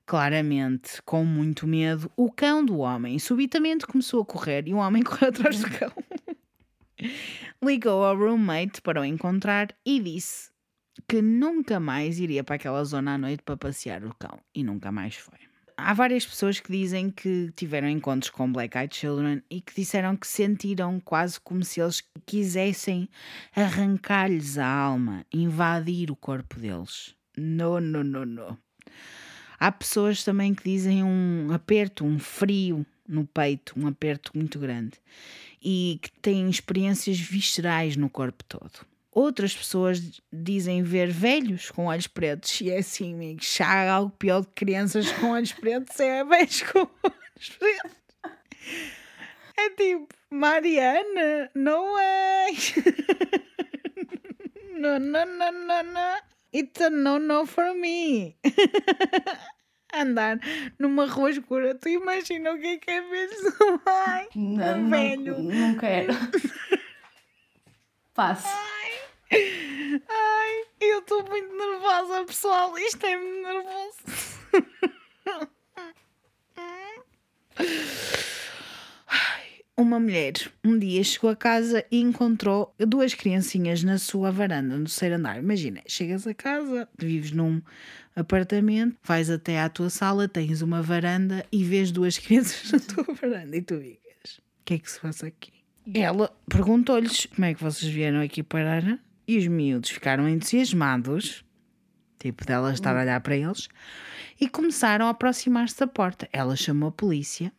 Claramente, com muito medo, o cão do homem subitamente começou a correr e o homem correu atrás do cão. Ligou ao roommate para o encontrar e disse que nunca mais iria para aquela zona à noite para passear o cão. E nunca mais foi. Há várias pessoas que dizem que tiveram encontros com Black Eyed Children e que disseram que sentiram quase como se eles quisessem arrancar-lhes a alma, invadir o corpo deles. No, no, no, no. Há pessoas também que dizem um aperto, um frio no peito, um aperto muito grande e que têm experiências viscerais no corpo todo. Outras pessoas dizem ver velhos com olhos pretos e é assim, amigos, há algo pior que crianças com olhos pretos é velhos com olhos pretos. É tipo, Mariana, no way. [laughs] no, no, no, no, no. It's a no-no for me. [laughs] Andar numa rua escura, tu imagina o que é que é? [laughs] Ai, Não, não, velho. não quero. Passo. Ai, eu estou muito nervosa, pessoal. Isto é muito nervoso. Ai, Uma mulher um dia chegou a casa e encontrou duas criancinhas na sua varanda, no terceiro andar. Imagina, chegas a casa, vives num apartamento, vais até à tua sala, tens uma varanda e vês duas [laughs] crianças na tua varanda e tu ficas: o que é que se passa aqui? Ela perguntou-lhes como é que vocês vieram aqui parar e os miúdos ficaram entusiasmados, tipo dela estar a olhar para eles, e começaram a aproximar-se da porta. Ela chamou a polícia,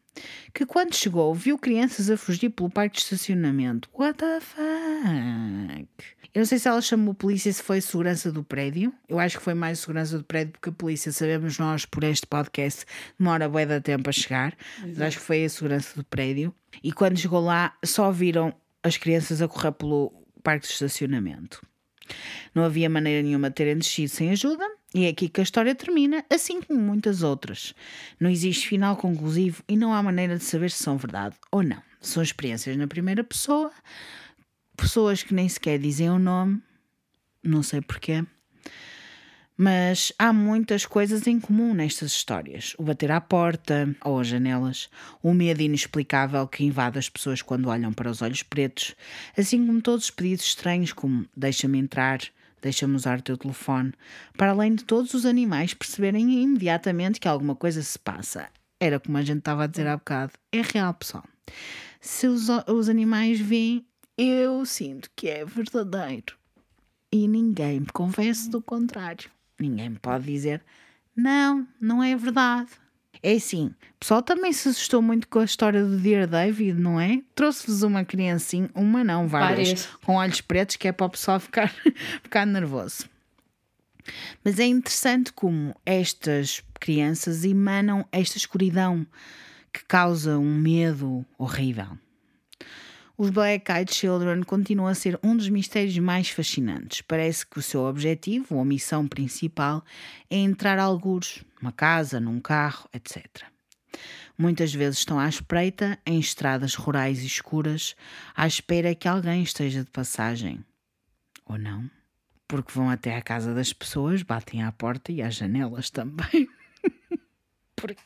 que quando chegou viu crianças a fugir pelo parque de estacionamento. What the fuck? Eu não sei se ela chamou a polícia se foi segurança do prédio. Eu acho que foi mais segurança do prédio, porque a polícia, sabemos nós por este podcast, demora bué de tempo a chegar. Mas acho que foi a segurança do prédio. E quando chegou lá, só viram as crianças a correr pelo parque de estacionamento. Não havia maneira nenhuma de terem descido sem ajuda, e é aqui que a história termina, assim como muitas outras. Não existe final conclusivo e não há maneira de saber se são verdade ou não. São experiências na primeira pessoa, pessoas que nem sequer dizem o nome, não sei porquê. Mas há muitas coisas em comum nestas histórias. O bater à porta ou às janelas, o medo inexplicável que invade as pessoas quando olham para os olhos pretos, assim como todos os pedidos estranhos como deixa-me entrar, deixa-me usar o teu telefone, para além de todos os animais perceberem imediatamente que alguma coisa se passa. Era como a gente estava a dizer há bocado. É real, pessoal. Se os, os animais veem, eu sinto que é verdadeiro. E ninguém me convence do contrário. Ninguém me pode dizer, não, não é verdade. É assim, o pessoal também se assustou muito com a história do Dear David, não é? Trouxe-vos uma criancinha, uma não, várias, Várias. com olhos pretos, que é para o pessoal ficar, [laughs] ficar nervoso. Mas é interessante como estas crianças emanam esta escuridão que causa um medo horrível. Os Black Eyed Children continuam a ser um dos mistérios mais fascinantes. Parece que o seu objetivo ou missão principal é entrar a algures, numa casa, num carro, etc. Muitas vezes estão à espreita em estradas rurais escuras, à espera que alguém esteja de passagem. Ou não, porque vão até à casa das pessoas, batem à porta e às janelas também. [laughs] porque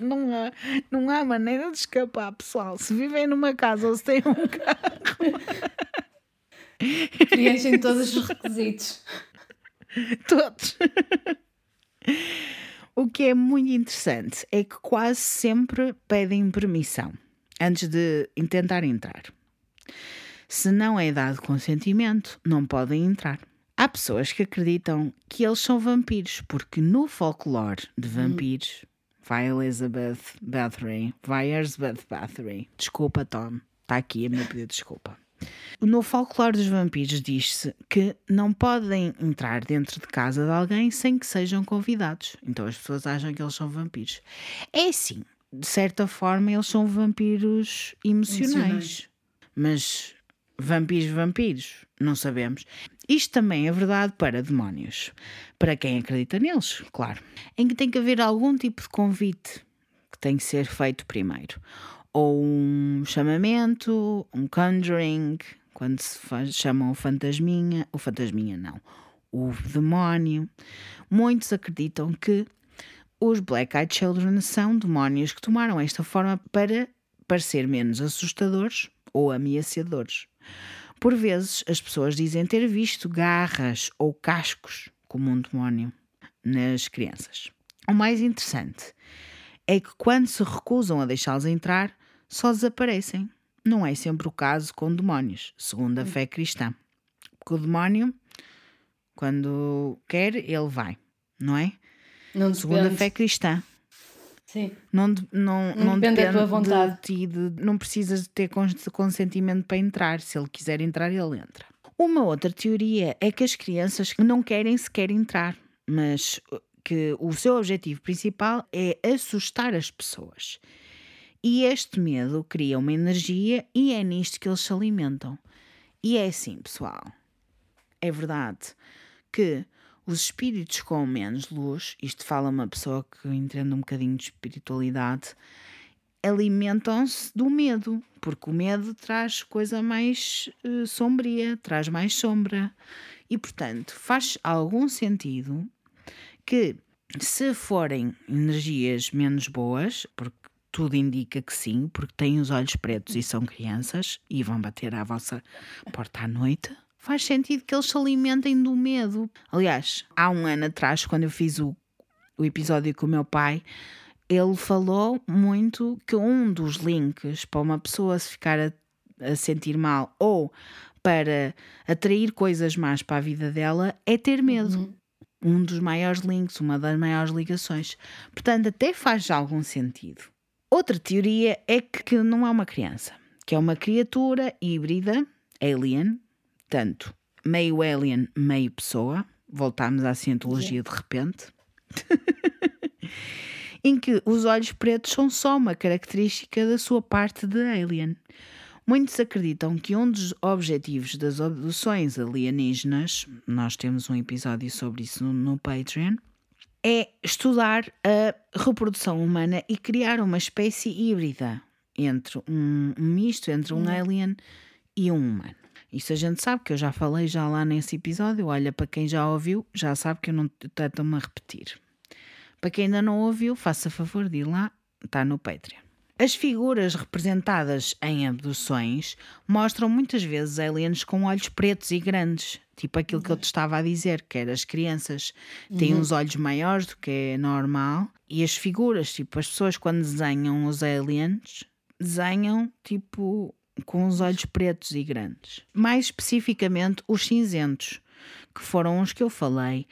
não há, não há maneira de escapar, pessoal. Se vivem numa casa ou se têm um carro, Preenchem todos os requisitos. todos. O que é muito interessante é que quase sempre pedem permissão antes de tentar entrar. Se não é dado consentimento, não podem entrar. Há pessoas que acreditam que eles são vampiros, porque no folclore de vampiros, vai Elizabeth Bathory, vai Elizabeth Bathory, desculpa Tom, está aqui a minha pedido de desculpa. No folclore dos vampiros diz-se que não podem entrar dentro de casa de alguém sem que sejam convidados. Então as pessoas acham que eles são vampiros. É assim, de certa forma eles são vampiros emocionais. Emocionais. Mas vampiros, vampiros, não sabemos. Isto também é verdade para demónios, para quem acredita neles, claro, em que tem que haver algum tipo de convite que tem que ser feito primeiro, ou um chamamento, um conjuring, quando se faz, chamam o fantasminha, o fantasminha não, o demónio. Muitos acreditam que os Black Eyed Children são demónios que tomaram esta forma para parecer menos assustadores ou ameaçadores. Por vezes, as pessoas dizem ter visto garras ou cascos como um demónio nas crianças. O mais interessante é que quando se recusam a deixá-los entrar, só desaparecem. Não é sempre o caso com demónios, segundo a fé cristã. Porque o demónio, quando quer, ele vai, não é? Não Segundo a fé cristã. Sim. Não, de- não, Não não depende da tua de vontade. ti, de- não precisas de ter cons- consentimento para entrar. Se ele quiser entrar, ele entra. Uma outra teoria é que as crianças não querem sequer entrar, mas uh, que o seu objetivo principal é assustar as pessoas. E este medo cria uma energia e é nisto que eles se alimentam. E é assim, pessoal. É verdade que os espíritos com menos luz, isto fala uma pessoa que entende um bocadinho de espiritualidade, alimentam-se do medo, porque o medo traz coisa mais eh, sombria, traz mais sombra. E, portanto, faz algum sentido que, se forem energias menos boas, porque tudo indica que sim, porque têm os olhos pretos e são crianças e vão bater à vossa porta à noite, faz sentido que eles se alimentem do medo. Aliás, há um ano atrás, quando eu fiz o, o episódio com o meu pai, ele falou muito que um dos links para uma pessoa se ficar a, a sentir mal ou para atrair coisas más para a vida dela é ter medo. Um dos maiores links, uma das maiores ligações. Portanto, até faz algum sentido. Outra teoria é que, que não é uma criança, que é uma criatura híbrida, alien, tanto meio alien, meio pessoa. Voltámos à cientologia de repente. [laughs] em que os olhos pretos são só uma característica da sua parte de alien. Muitos acreditam que um dos objetivos das abduções alienígenas, nós temos um episódio sobre isso no, no Patreon, é estudar a reprodução humana e criar uma espécie híbrida entre um, um misto entre um alien e um humano. Isso a gente sabe, que eu já falei já lá nesse episódio. Olha, para quem já ouviu, já sabe que eu não estou-me a repetir. Para quem ainda não ouviu, faça favor de ir lá, está no Patreon. As figuras representadas em abduções mostram muitas vezes aliens com olhos pretos e grandes, tipo aquilo que eu te estava a dizer, que era as crianças têm uns olhos maiores do que é normal, e as figuras, tipo as pessoas quando desenham os aliens, desenham tipo com os olhos pretos e grandes. Mais especificamente os cinzentos, que foram os que eu falei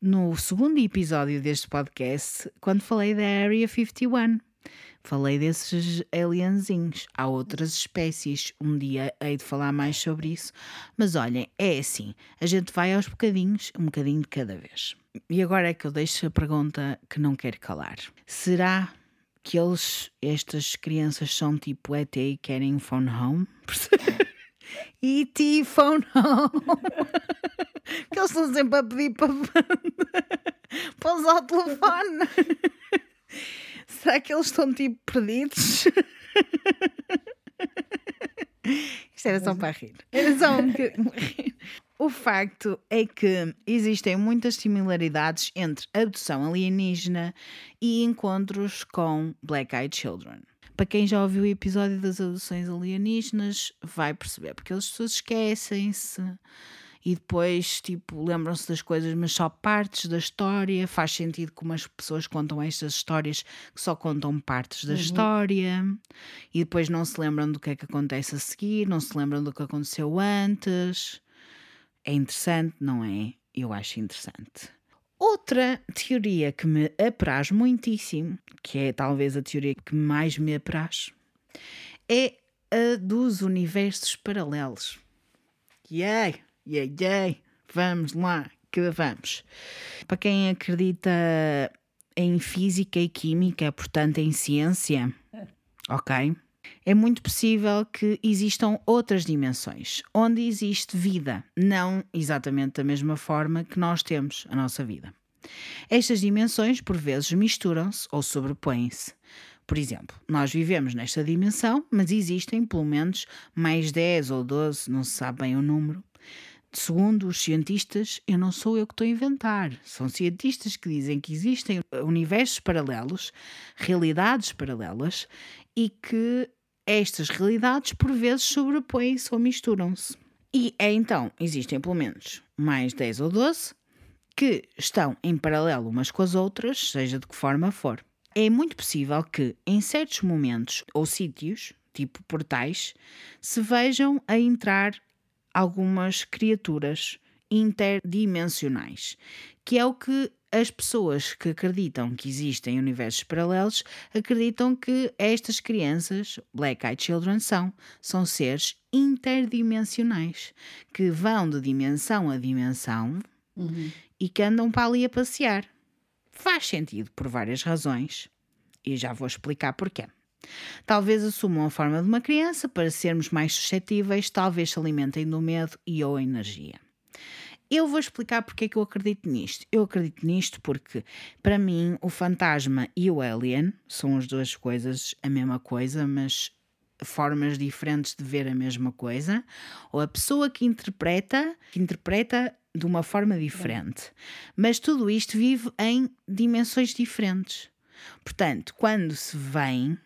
no segundo episódio deste podcast, quando falei da Area 51. Falei desses alienzinhos. Há outras espécies. Um dia hei de falar mais sobre isso. Mas olhem, é assim: a gente vai aos bocadinhos, um bocadinho de cada vez. E agora é que eu deixo a pergunta que não quero calar: será que eles, estas crianças, são tipo ET e querem um phone home? E.T. phone home. [laughs] que eles estão sempre a pedir para, [laughs] para usar o telefone. Será que eles estão tipo perdidos? [laughs] Isto era só para rir. Era só um bocadinho para rir. O facto é que existem muitas similaridades entre abdução alienígena e encontros com Black Eyed Children. Para quem já ouviu o episódio das abduções alienígenas, vai perceber, porque as pessoas esquecem-se e depois, tipo, lembram-se das coisas, mas só partes da história. Faz sentido como as pessoas contam estas histórias que só contam partes da história e depois não se lembram do que é que acontece a seguir, não se lembram do que aconteceu antes. É interessante, não é? Eu acho interessante. Outra teoria que me apraz muitíssimo, que é talvez a teoria que mais me apraz, é a dos universos paralelos. Yay! Yay, yay! Vamos lá, que vamos. Para quem acredita em física e química, portanto em ciência, ok? É muito possível que existam outras dimensões onde existe vida, não exatamente da mesma forma que nós temos a nossa vida. Estas dimensões, por vezes, misturam-se ou sobrepõem-se. Por exemplo, nós vivemos nesta dimensão, mas existem pelo menos mais 10 ou 12, não se sabe bem o número. Segundo os cientistas, eu não sou eu que estou a inventar. São cientistas que dizem que existem universos paralelos, realidades paralelas e que estas realidades por vezes sobrepõem-se ou misturam-se. E é então, existem pelo menos mais 10 ou 12 que estão em paralelo umas com as outras, seja de que forma for. É muito possível que, em certos momentos ou sítios, tipo portais, se vejam a entrar algumas criaturas interdimensionais, que é o que as pessoas que acreditam que existem universos paralelos acreditam que estas crianças, Black Eyed Children, são, são seres interdimensionais que vão de dimensão a dimensão uhum. e que andam para ali a passear. Faz sentido por várias razões e já vou explicar porquê. Talvez assumam a forma de uma criança para sermos mais suscetíveis, talvez se alimentem do medo e ou energia. Eu vou explicar porque é que eu acredito nisto. Eu acredito nisto porque, para mim, o fantasma e o alien são as duas coisas a mesma coisa, mas formas diferentes de ver a mesma coisa, ou a pessoa que interpreta, que interpreta de uma forma diferente. Mas tudo isto vive em dimensões diferentes. Portanto, quando se vem,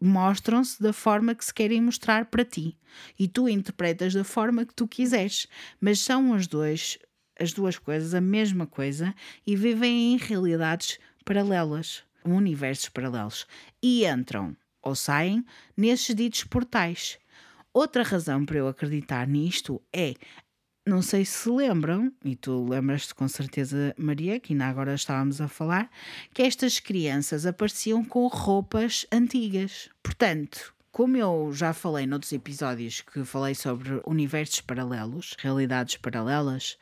mostram-se da forma que se querem mostrar para ti e tu interpretas da forma que tu quiseres, mas são os dois as duas coisas a mesma coisa e vivem em realidades paralelas, universos paralelos e entram ou saem nesses ditos portais. Outra razão para eu acreditar nisto é não sei se lembram, e tu lembras-te com certeza, Maria, que ainda agora estávamos a falar, que estas crianças apareciam com roupas antigas. Portanto, como eu já falei noutros episódios que falei sobre universos paralelos, realidades paralelas,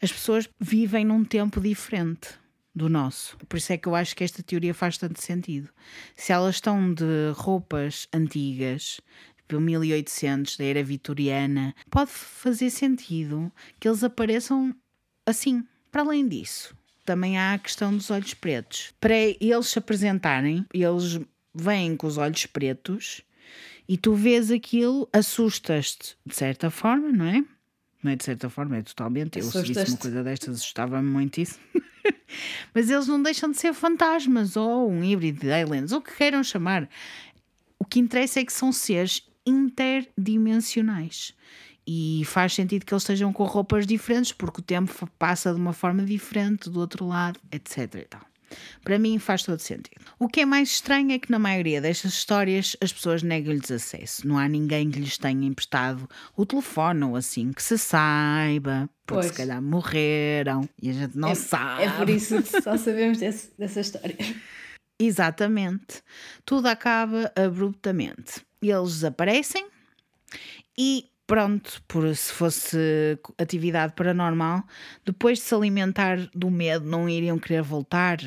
as pessoas vivem num tempo diferente do nosso. Por isso é que eu acho que esta teoria faz tanto sentido. Se elas estão de roupas antigas, tipo 1800, da era vitoriana, pode fazer sentido que eles apareçam assim. Para além disso, também há a questão dos olhos pretos. Para eles se apresentarem, eles vêm com os olhos pretos e tu vês aquilo, assustas-te de certa forma, não é? Não é de certa forma, é totalmente. Eu se visse uma coisa destas, assustava-me muito isso. [laughs] Mas eles não deixam de ser fantasmas ou um híbrido de aliens, ou o que queiram chamar. O que interessa é que são seres interdimensionais. E faz sentido que eles estejam com roupas diferentes, porque o tempo passa de uma forma diferente do outro lado, etc. E tal. Para mim faz todo sentido. O que é mais estranho é que na maioria destas histórias as pessoas negam-lhes acesso. Não há ninguém que lhes tenha emprestado o telefone ou assim que se saiba, porque pois. se calhar morreram e a gente não é, sabe. É por isso que só sabemos desse, dessa história. [laughs] Exatamente. Tudo acaba abruptamente eles desaparecem e pronto, por se fosse atividade paranormal, depois de se alimentar do medo, não iriam querer voltar?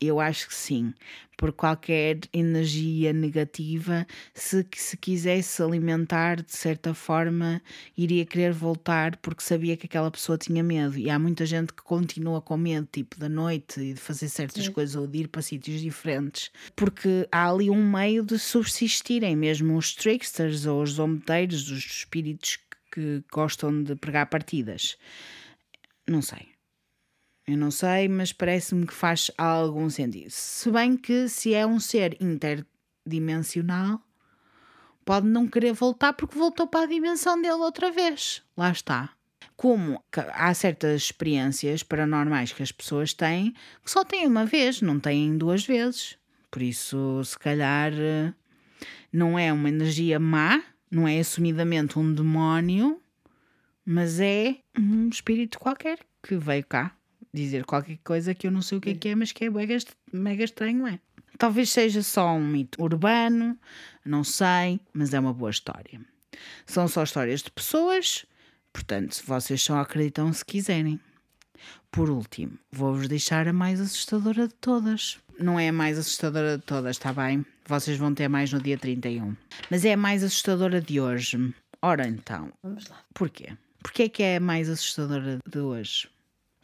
Eu acho que sim, por qualquer energia negativa, se, se quisesse alimentar de certa forma, iria querer voltar porque sabia que aquela pessoa tinha medo. E há muita gente que continua com medo, tipo da noite e de fazer certas sim. coisas ou de ir para sítios diferentes, porque há ali um meio de subsistirem, mesmo os tricksters ou os zombeteiros, os espíritos que gostam de pregar partidas. Não sei. Eu não sei, mas parece-me que faz algum sentido. Se bem que se é um ser interdimensional, pode não querer voltar porque voltou para a dimensão dele outra vez. Lá está. Como há certas experiências paranormais que as pessoas têm que só têm uma vez, não têm duas vezes. Por isso, se calhar, não é uma energia má, não é assumidamente um demónio, mas é um espírito qualquer que veio cá dizer qualquer coisa que eu não sei o que é que é, mas que é mega, mega estranho, é? Talvez seja só um mito urbano, não sei, mas é uma boa história. São só histórias de pessoas, portanto, vocês só acreditam se quiserem. Por último, vou-vos deixar a mais assustadora de todas. não é a mais assustadora de todas, está bem? Vocês vão ter mais no dia 31. Mas é a mais assustadora de hoje. Ora então. Vamos lá. Porquê? Porquê é que é a mais assustadora de hoje?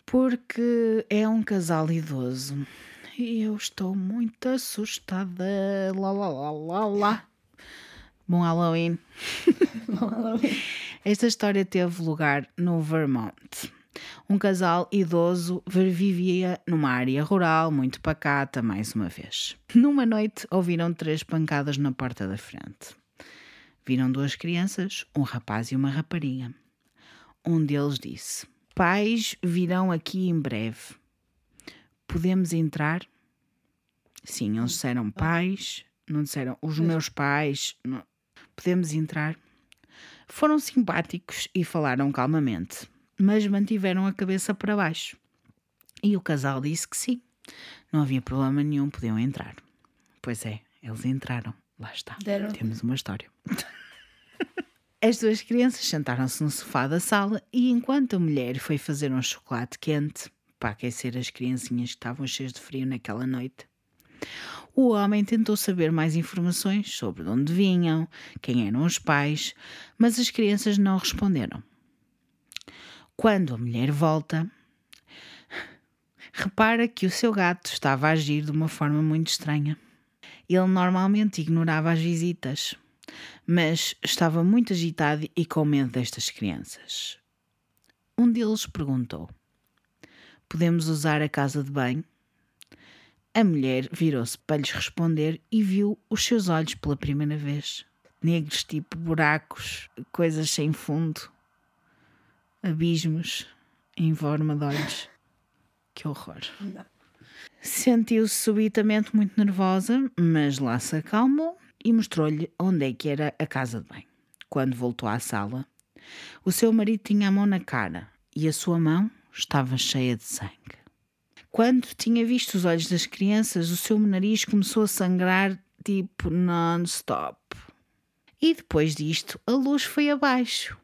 Porque é um casal idoso. E eu estou muito assustada. Lá, lá, lá, lá, lá. Bom Halloween. [laughs] Bom Halloween. Esta história teve lugar no Vermont. Um casal idoso vivia numa área rural muito pacata, mais uma vez. Numa noite, ouviram três pancadas na porta da frente. Viram duas crianças, um rapaz e uma rapariga. Um deles disse: Pais virão aqui em breve. Podemos entrar? Sim, eles disseram pais, não disseram os meus pais. Não. Podemos entrar? Foram simpáticos e falaram calmamente mas mantiveram a cabeça para baixo. E o casal disse que sim, não havia problema nenhum, podiam entrar. Pois é, eles entraram. Lá está. Deram. Temos uma história. [laughs] As duas crianças sentaram-se no sofá da sala e enquanto a mulher foi fazer um chocolate quente para aquecer as criancinhas que estavam cheias de frio naquela noite, o homem tentou saber mais informações sobre de onde vinham, quem eram os pais, mas as crianças não responderam. Quando a mulher volta, repara que o seu gato estava a agir de uma forma muito estranha. Ele normalmente ignorava as visitas, mas estava muito agitado e com medo destas crianças. Um deles perguntou: Podemos usar a casa de banho? A mulher virou-se para lhes responder e viu os seus olhos pela primeira vez. Negros, tipo buracos, coisas sem fundo abismos em forma de olhos. Que horror. Sentiu-se subitamente muito nervosa, mas lá se acalmou e mostrou-lhe onde é que era a casa de banho. Quando voltou à sala, o seu marido tinha a mão na cara e a sua mão estava cheia de sangue. Quando tinha visto os olhos das crianças, o seu nariz começou a sangrar tipo non-stop. E depois disto, a luz foi abaixo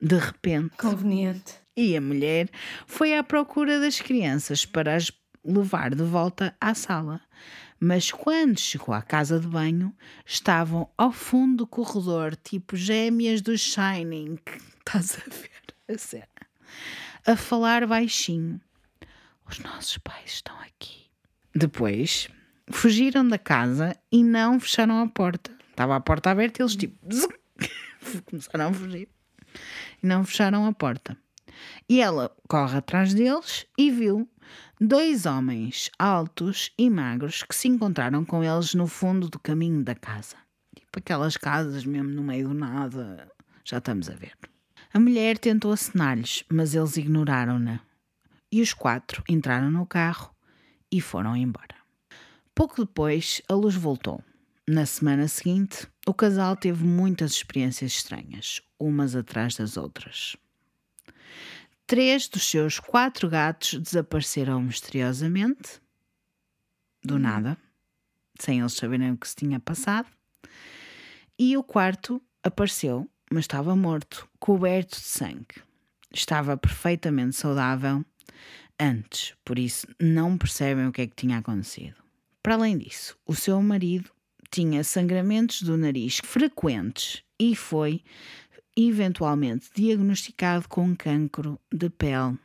de repente. Conveniente. E a mulher foi à procura das crianças para as levar de volta à sala. Mas quando chegou à casa de banho, estavam ao fundo do corredor, tipo gêmeas do Shining. [laughs] Estás a ver a cena? A falar baixinho. Os nossos pais estão aqui. Depois, fugiram da casa e não fecharam a porta. Estava a porta aberta e eles, tipo, [laughs] começaram a fugir e não fecharam a porta. E ela corre atrás deles e viu dois homens altos e magros que se encontraram com eles no fundo do caminho da casa. Tipo aquelas casas mesmo no meio do nada. Já estamos a ver. A mulher tentou acenar-lhes, mas eles ignoraram-na. E os quatro entraram no carro e foram embora. Pouco depois, a luz voltou. Na semana seguinte, o casal teve muitas experiências estranhas, umas atrás das outras. Três dos seus quatro gatos desapareceram misteriosamente, do nada, sem eles saberem o que se tinha passado, e o quarto apareceu, mas estava morto, coberto de sangue. Estava perfeitamente saudável antes, por isso não percebem o que é que tinha acontecido. Para além disso, o seu marido tinha sangramentos do nariz frequentes e foi eventualmente diagnosticado com cancro de pele.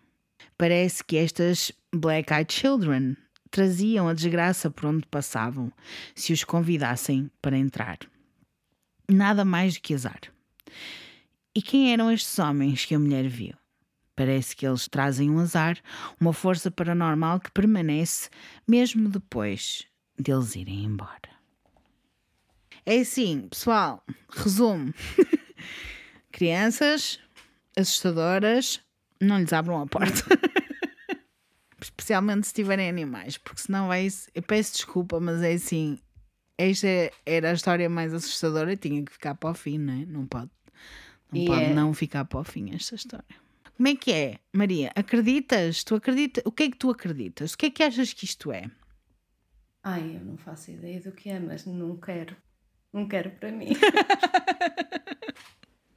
Parece que estas Black Eyed Children traziam a desgraça por onde passavam se os convidassem para entrar. Nada mais do que azar. E quem eram estes homens que a mulher viu? Parece que eles trazem um azar, uma força paranormal que permanece mesmo depois deles irem embora. É assim, pessoal, resumo. [laughs] Crianças assustadoras, não lhes abram a porta. [laughs] Especialmente se tiverem animais, porque senão vai. Eu peço desculpa, mas é assim. Esta era a história mais assustadora e tinha que ficar para o fim, não é? Não pode, não, E pode é. não ficar para o fim esta história. Como é que é, Maria? Acreditas? Tu acreditas? O que é que tu acreditas? O que é que achas que isto é? Ai, eu não faço ideia do que é, mas não quero. Não quero para mim. [laughs]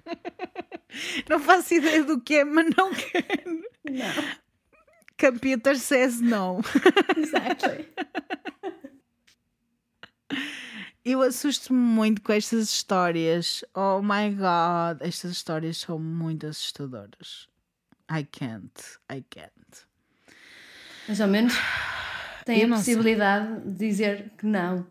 [laughs] Não faço ideia do que é, mas não quero. não. Computer says no. Exactly. [laughs] Eu assusto-me muito com estas histórias. Oh my god, estas histórias são muito assustadoras. I can't, I can't. Mas ao menos tem Eu a não sei. possibilidade de dizer que não,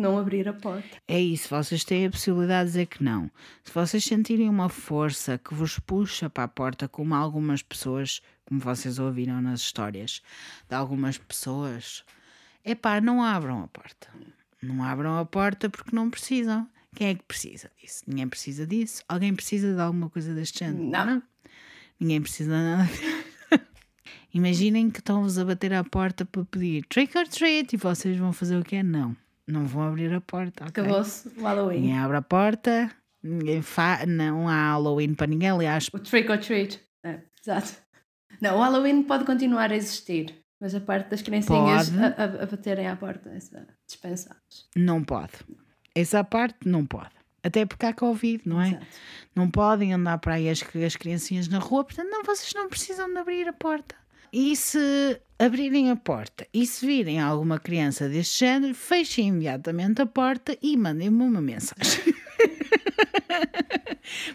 não abrir a porta. É isso, vocês têm a possibilidade de dizer que não. Se vocês sentirem uma força que vos puxa para a porta, como algumas pessoas, como vocês ouviram nas histórias de algumas pessoas, é pá, não abram a porta. Não abram a porta porque não precisam. Quem é que precisa disso? Ninguém precisa disso. Alguém precisa de alguma coisa deste género? Não. Ninguém precisa de nada. [laughs] Imaginem que estão-vos a bater à porta para pedir trick or treat e vocês vão fazer o quê? Não. Não vão abrir a porta. ok? Acabou-se o Halloween. Ninguém abre a porta, ninguém fa... não há Halloween para ninguém. Aliás, O trick or treat. É, exato. Não, o Halloween pode continuar a existir, mas a parte das criancinhas Pode. a, a- a baterem à porta, essa dispensáveis. não pode. Essa parte não pode. Até porque há Covid, não é? Exato. Não podem andar para aí as, as criancinhas na rua, portanto, não, vocês não precisam de abrir a porta. E se abrirem a porta e se virem alguma criança deste género, fechem imediatamente a porta e mandem-me uma mensagem. [laughs]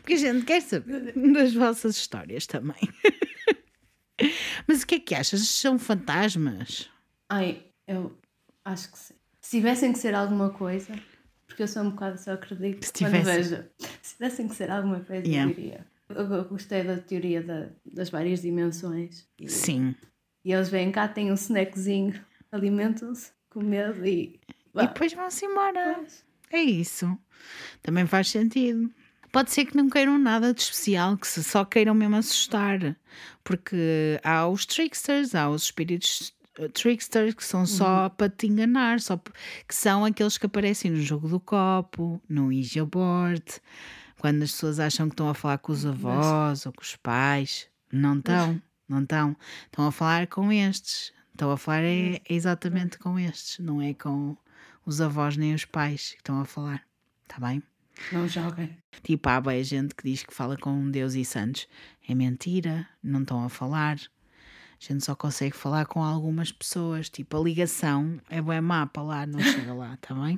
Porque a gente quer saber das vossas histórias também. [laughs] Mas o que é que achas? São fantasmas? Ai, eu acho que sim. Se tivessem que ser alguma coisa, porque eu sou um bocado só acredito Se quando tivesse- vejo. Se tivessem que ser alguma coisa, Yeah. eu diria. Eu, eu gostei da teoria da- das várias dimensões. Sim. E eles vêm cá, têm um snackzinho, alimentam-se com medo e. E depois vão-se embora. É isso. Também faz sentido. Pode ser que não queiram nada de especial, que se só queiram mesmo assustar. Porque há os tricksters, há os espíritos eh, tricksters que são só para te enganar, só que são aqueles que aparecem no jogo do copo, no Ouija board, quando as pessoas acham que estão a falar com os avós ou com os pais. Não estão, não estão. Estão a falar com estes. Estão a falar é, é exatamente com estes, não é com os avós nem os pais que estão a falar. Está bem? Não joguem. Tipo, há bem gente que diz que fala com Deus e santos. É mentira, não estão a falar. A gente só consegue falar com algumas pessoas. Tipo, a ligação é bem má para lá, não chega lá, está bem?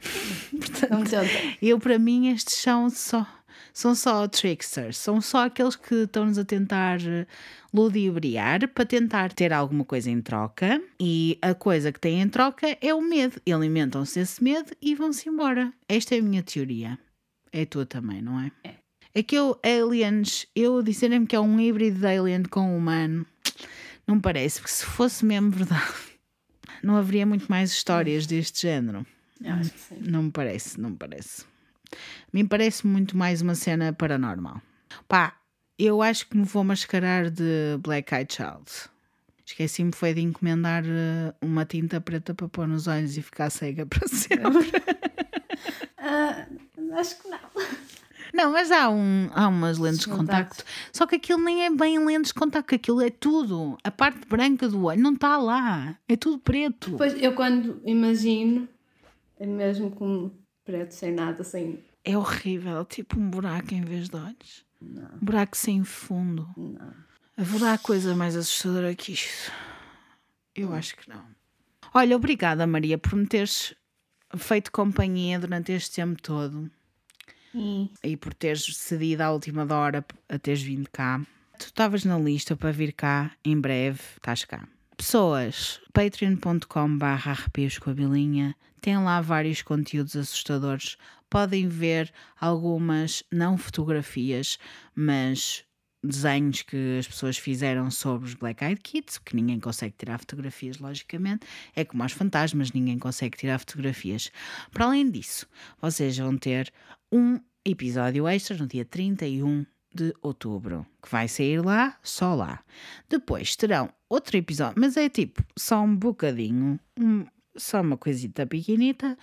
[laughs] Tentem. Eu, para mim, estes são só, são só tricksters, são só aqueles que estão-nos a tentar eh, ludibriar para tentar ter alguma coisa em troca e a coisa que têm em troca é o medo. Alimentam-se desse medo e vão-se embora. Esta é a minha teoria. É a tua também, não é? É. É que eu, aliens, eu disserem-me que é um híbrido de alien com humano, não parece, porque se fosse mesmo verdade, [laughs] não haveria muito mais histórias deste género. Eu acho que sim. Não me parece, não me parece. A mim parece muito mais uma cena paranormal. Pá, eu acho que me vou mascarar de Black Eyed Child. Esqueci-me foi de encomendar eh, uma tinta preta para pôr nos olhos e ficar cega para [laughs] sempre. Ah, acho que não. Não, mas há, um, há umas lentes de Contacto. contacto. Só que aquilo nem é bem lentes de contacto, aquilo é tudo. A parte branca do olho não está lá. É tudo preto. Pois eu quando imagino, é mesmo com preto, sem nada, sem. É horrível, tipo um buraco em vez de olhos. Um buraco sem fundo. Não. Haverá coisa mais assustadora que isto? Eu acho que não. Olha, obrigada, Maria, por me teres feito companhia durante este tempo todo E e por teres cedido à última hora a teres vindo cá. Tu estavas na lista para vir cá em breve, estás cá. Pessoas, patreon.com barra com a bilinha, tem lá vários conteúdos assustadores. Podem ver algumas, não fotografias, mas desenhos que as pessoas fizeram sobre os Black Eyed Kids, que ninguém consegue tirar fotografias, logicamente. É como aos fantasmas, ninguém consegue tirar fotografias. Para além disso, vocês vão ter um episódio extra no dia 31 de outubro, que vai sair lá, só lá. Depois terão outro episódio, mas é tipo só um bocadinho, um- só uma coisita pequenita,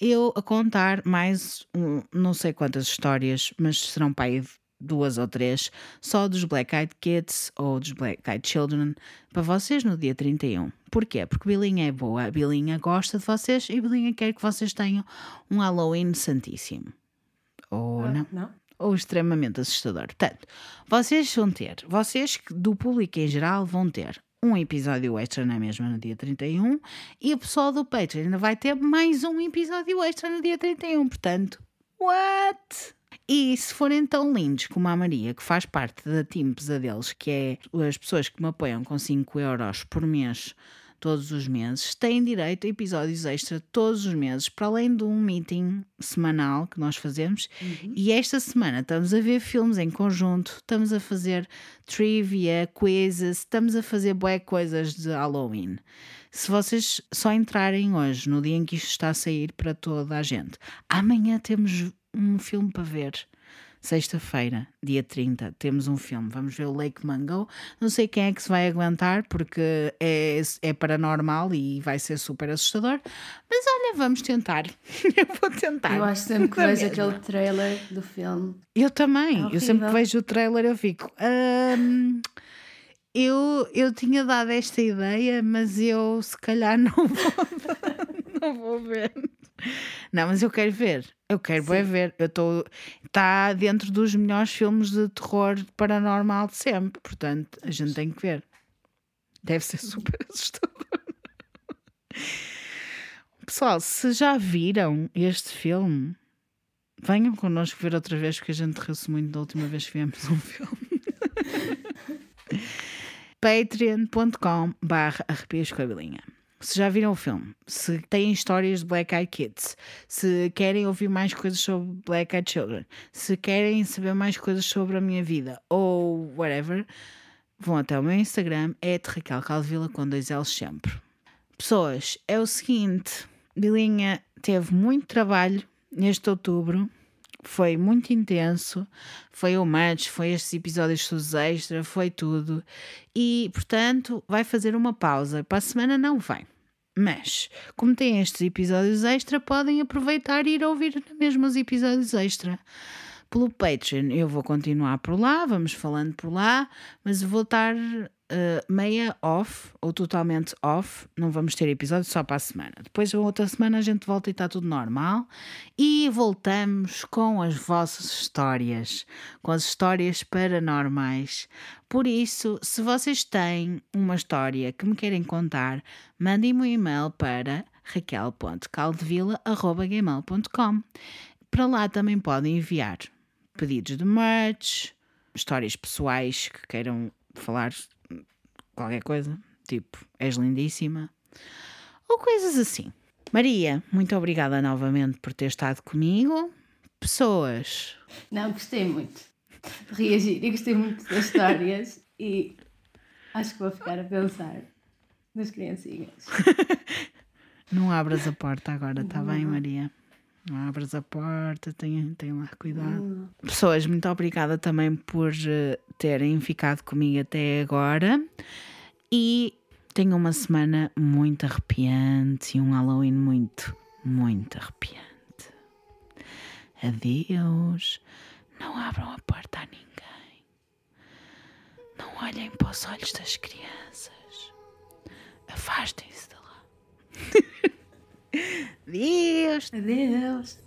eu a contar mais um, não sei quantas histórias, mas serão para aí duas ou três, só dos Black Eyed Kids ou dos Black Eyed Children, para vocês no dia 31. Porquê? Porque Bilinha é boa, a Bilinha gosta de vocês e Bilinha quer que vocês tenham um Halloween santíssimo. Ou não? não? Ou extremamente assustador. Portanto, vocês vão ter, vocês do público em geral vão ter um episódio extra na mesma no dia 31 e o pessoal do Patreon ainda vai ter mais um episódio extra no dia 31. Portanto, what? E se forem tão lindos como a Maria, que faz parte da Team Pesadelos, que é as pessoas que me apoiam com 5 euros por mês todos os meses, têm direito a episódios extra todos os meses, para além de um meeting semanal que nós fazemos. Uhum. E esta semana estamos a ver filmes em conjunto, estamos a fazer trivia, quizzes, estamos a fazer boé coisas de Halloween. Se vocês só entrarem hoje, no dia em que isto está a sair para toda a gente, amanhã temos um filme para ver Sexta-feira, dia 30, temos um filme. Vamos ver o Lake Mango. Não sei quem é que se vai aguentar, porque é, é paranormal e vai ser super assustador. Mas olha, vamos tentar. [laughs] Eu vou tentar. Eu acho sempre [laughs] que vejo aquele trailer do filme. Eu também. É eu sempre que vejo o trailer, eu fico. Um, eu, eu tinha dado esta ideia, mas eu se calhar [laughs] não vou, [laughs] não vou ver. Não, mas eu quero ver. Eu quero bem ver. Eu estou. Está dentro dos melhores filmes de terror paranormal de sempre. Portanto, a gente tem que ver. Deve ser super [laughs] assustador. Pessoal, se já viram este filme, venham connosco ver outra vez, porque a gente riu-se muito da última vez que vimos um filme. [laughs] patreon.com barra arrepios com a bilinha se já viram o filme, se têm histórias de Black Eyed Kids, se querem ouvir mais coisas sobre Black Eyed Children, se querem saber mais coisas sobre a minha vida ou whatever, vão até o meu Instagram, é Raquel Caldevila com dois L's sempre. Pessoas, é o seguinte, Bilinha teve muito trabalho neste outubro, foi muito intenso, foi o match, foi estes episódios dos extra, foi tudo. E, portanto, vai fazer uma pausa. Para a semana não vai. Mas, como tem estes episódios extra, podem aproveitar e ir ouvir mesmo os episódios extra. Pelo Patreon, eu vou continuar por lá, vamos falando por lá, mas vou estar uh, meia off ou totalmente off. Não vamos ter episódio só para a semana. Depois, outra semana, a gente volta e está tudo normal. E voltamos com as vossas histórias, com as histórias paranormais. Por isso, se vocês têm uma história que me querem contar, mandem-me um e-mail para raquel.caldevila.gmail.com. Para lá também podem enviar pedidos de merch, histórias pessoais que queiram falar qualquer coisa, tipo, és lindíssima, ou coisas assim. Maria, muito obrigada novamente por ter estado comigo. Pessoas. Não, gostei muito de reagir e gostei muito das histórias e acho que vou ficar a pensar nas criancinhas. [laughs] Não abras a porta agora, está bem, Maria? Abras a porta, tem, tem lá cuidado. Hum. Pessoas, muito obrigada também por uh, terem ficado comigo até agora. E tenho uma semana muito arrepiante e um Halloween muito, muito arrepiante. Adeus. Não abram a porta a ninguém. Não olhem para os olhos das crianças. Afastem-se de lá. [laughs] Deus. Deus.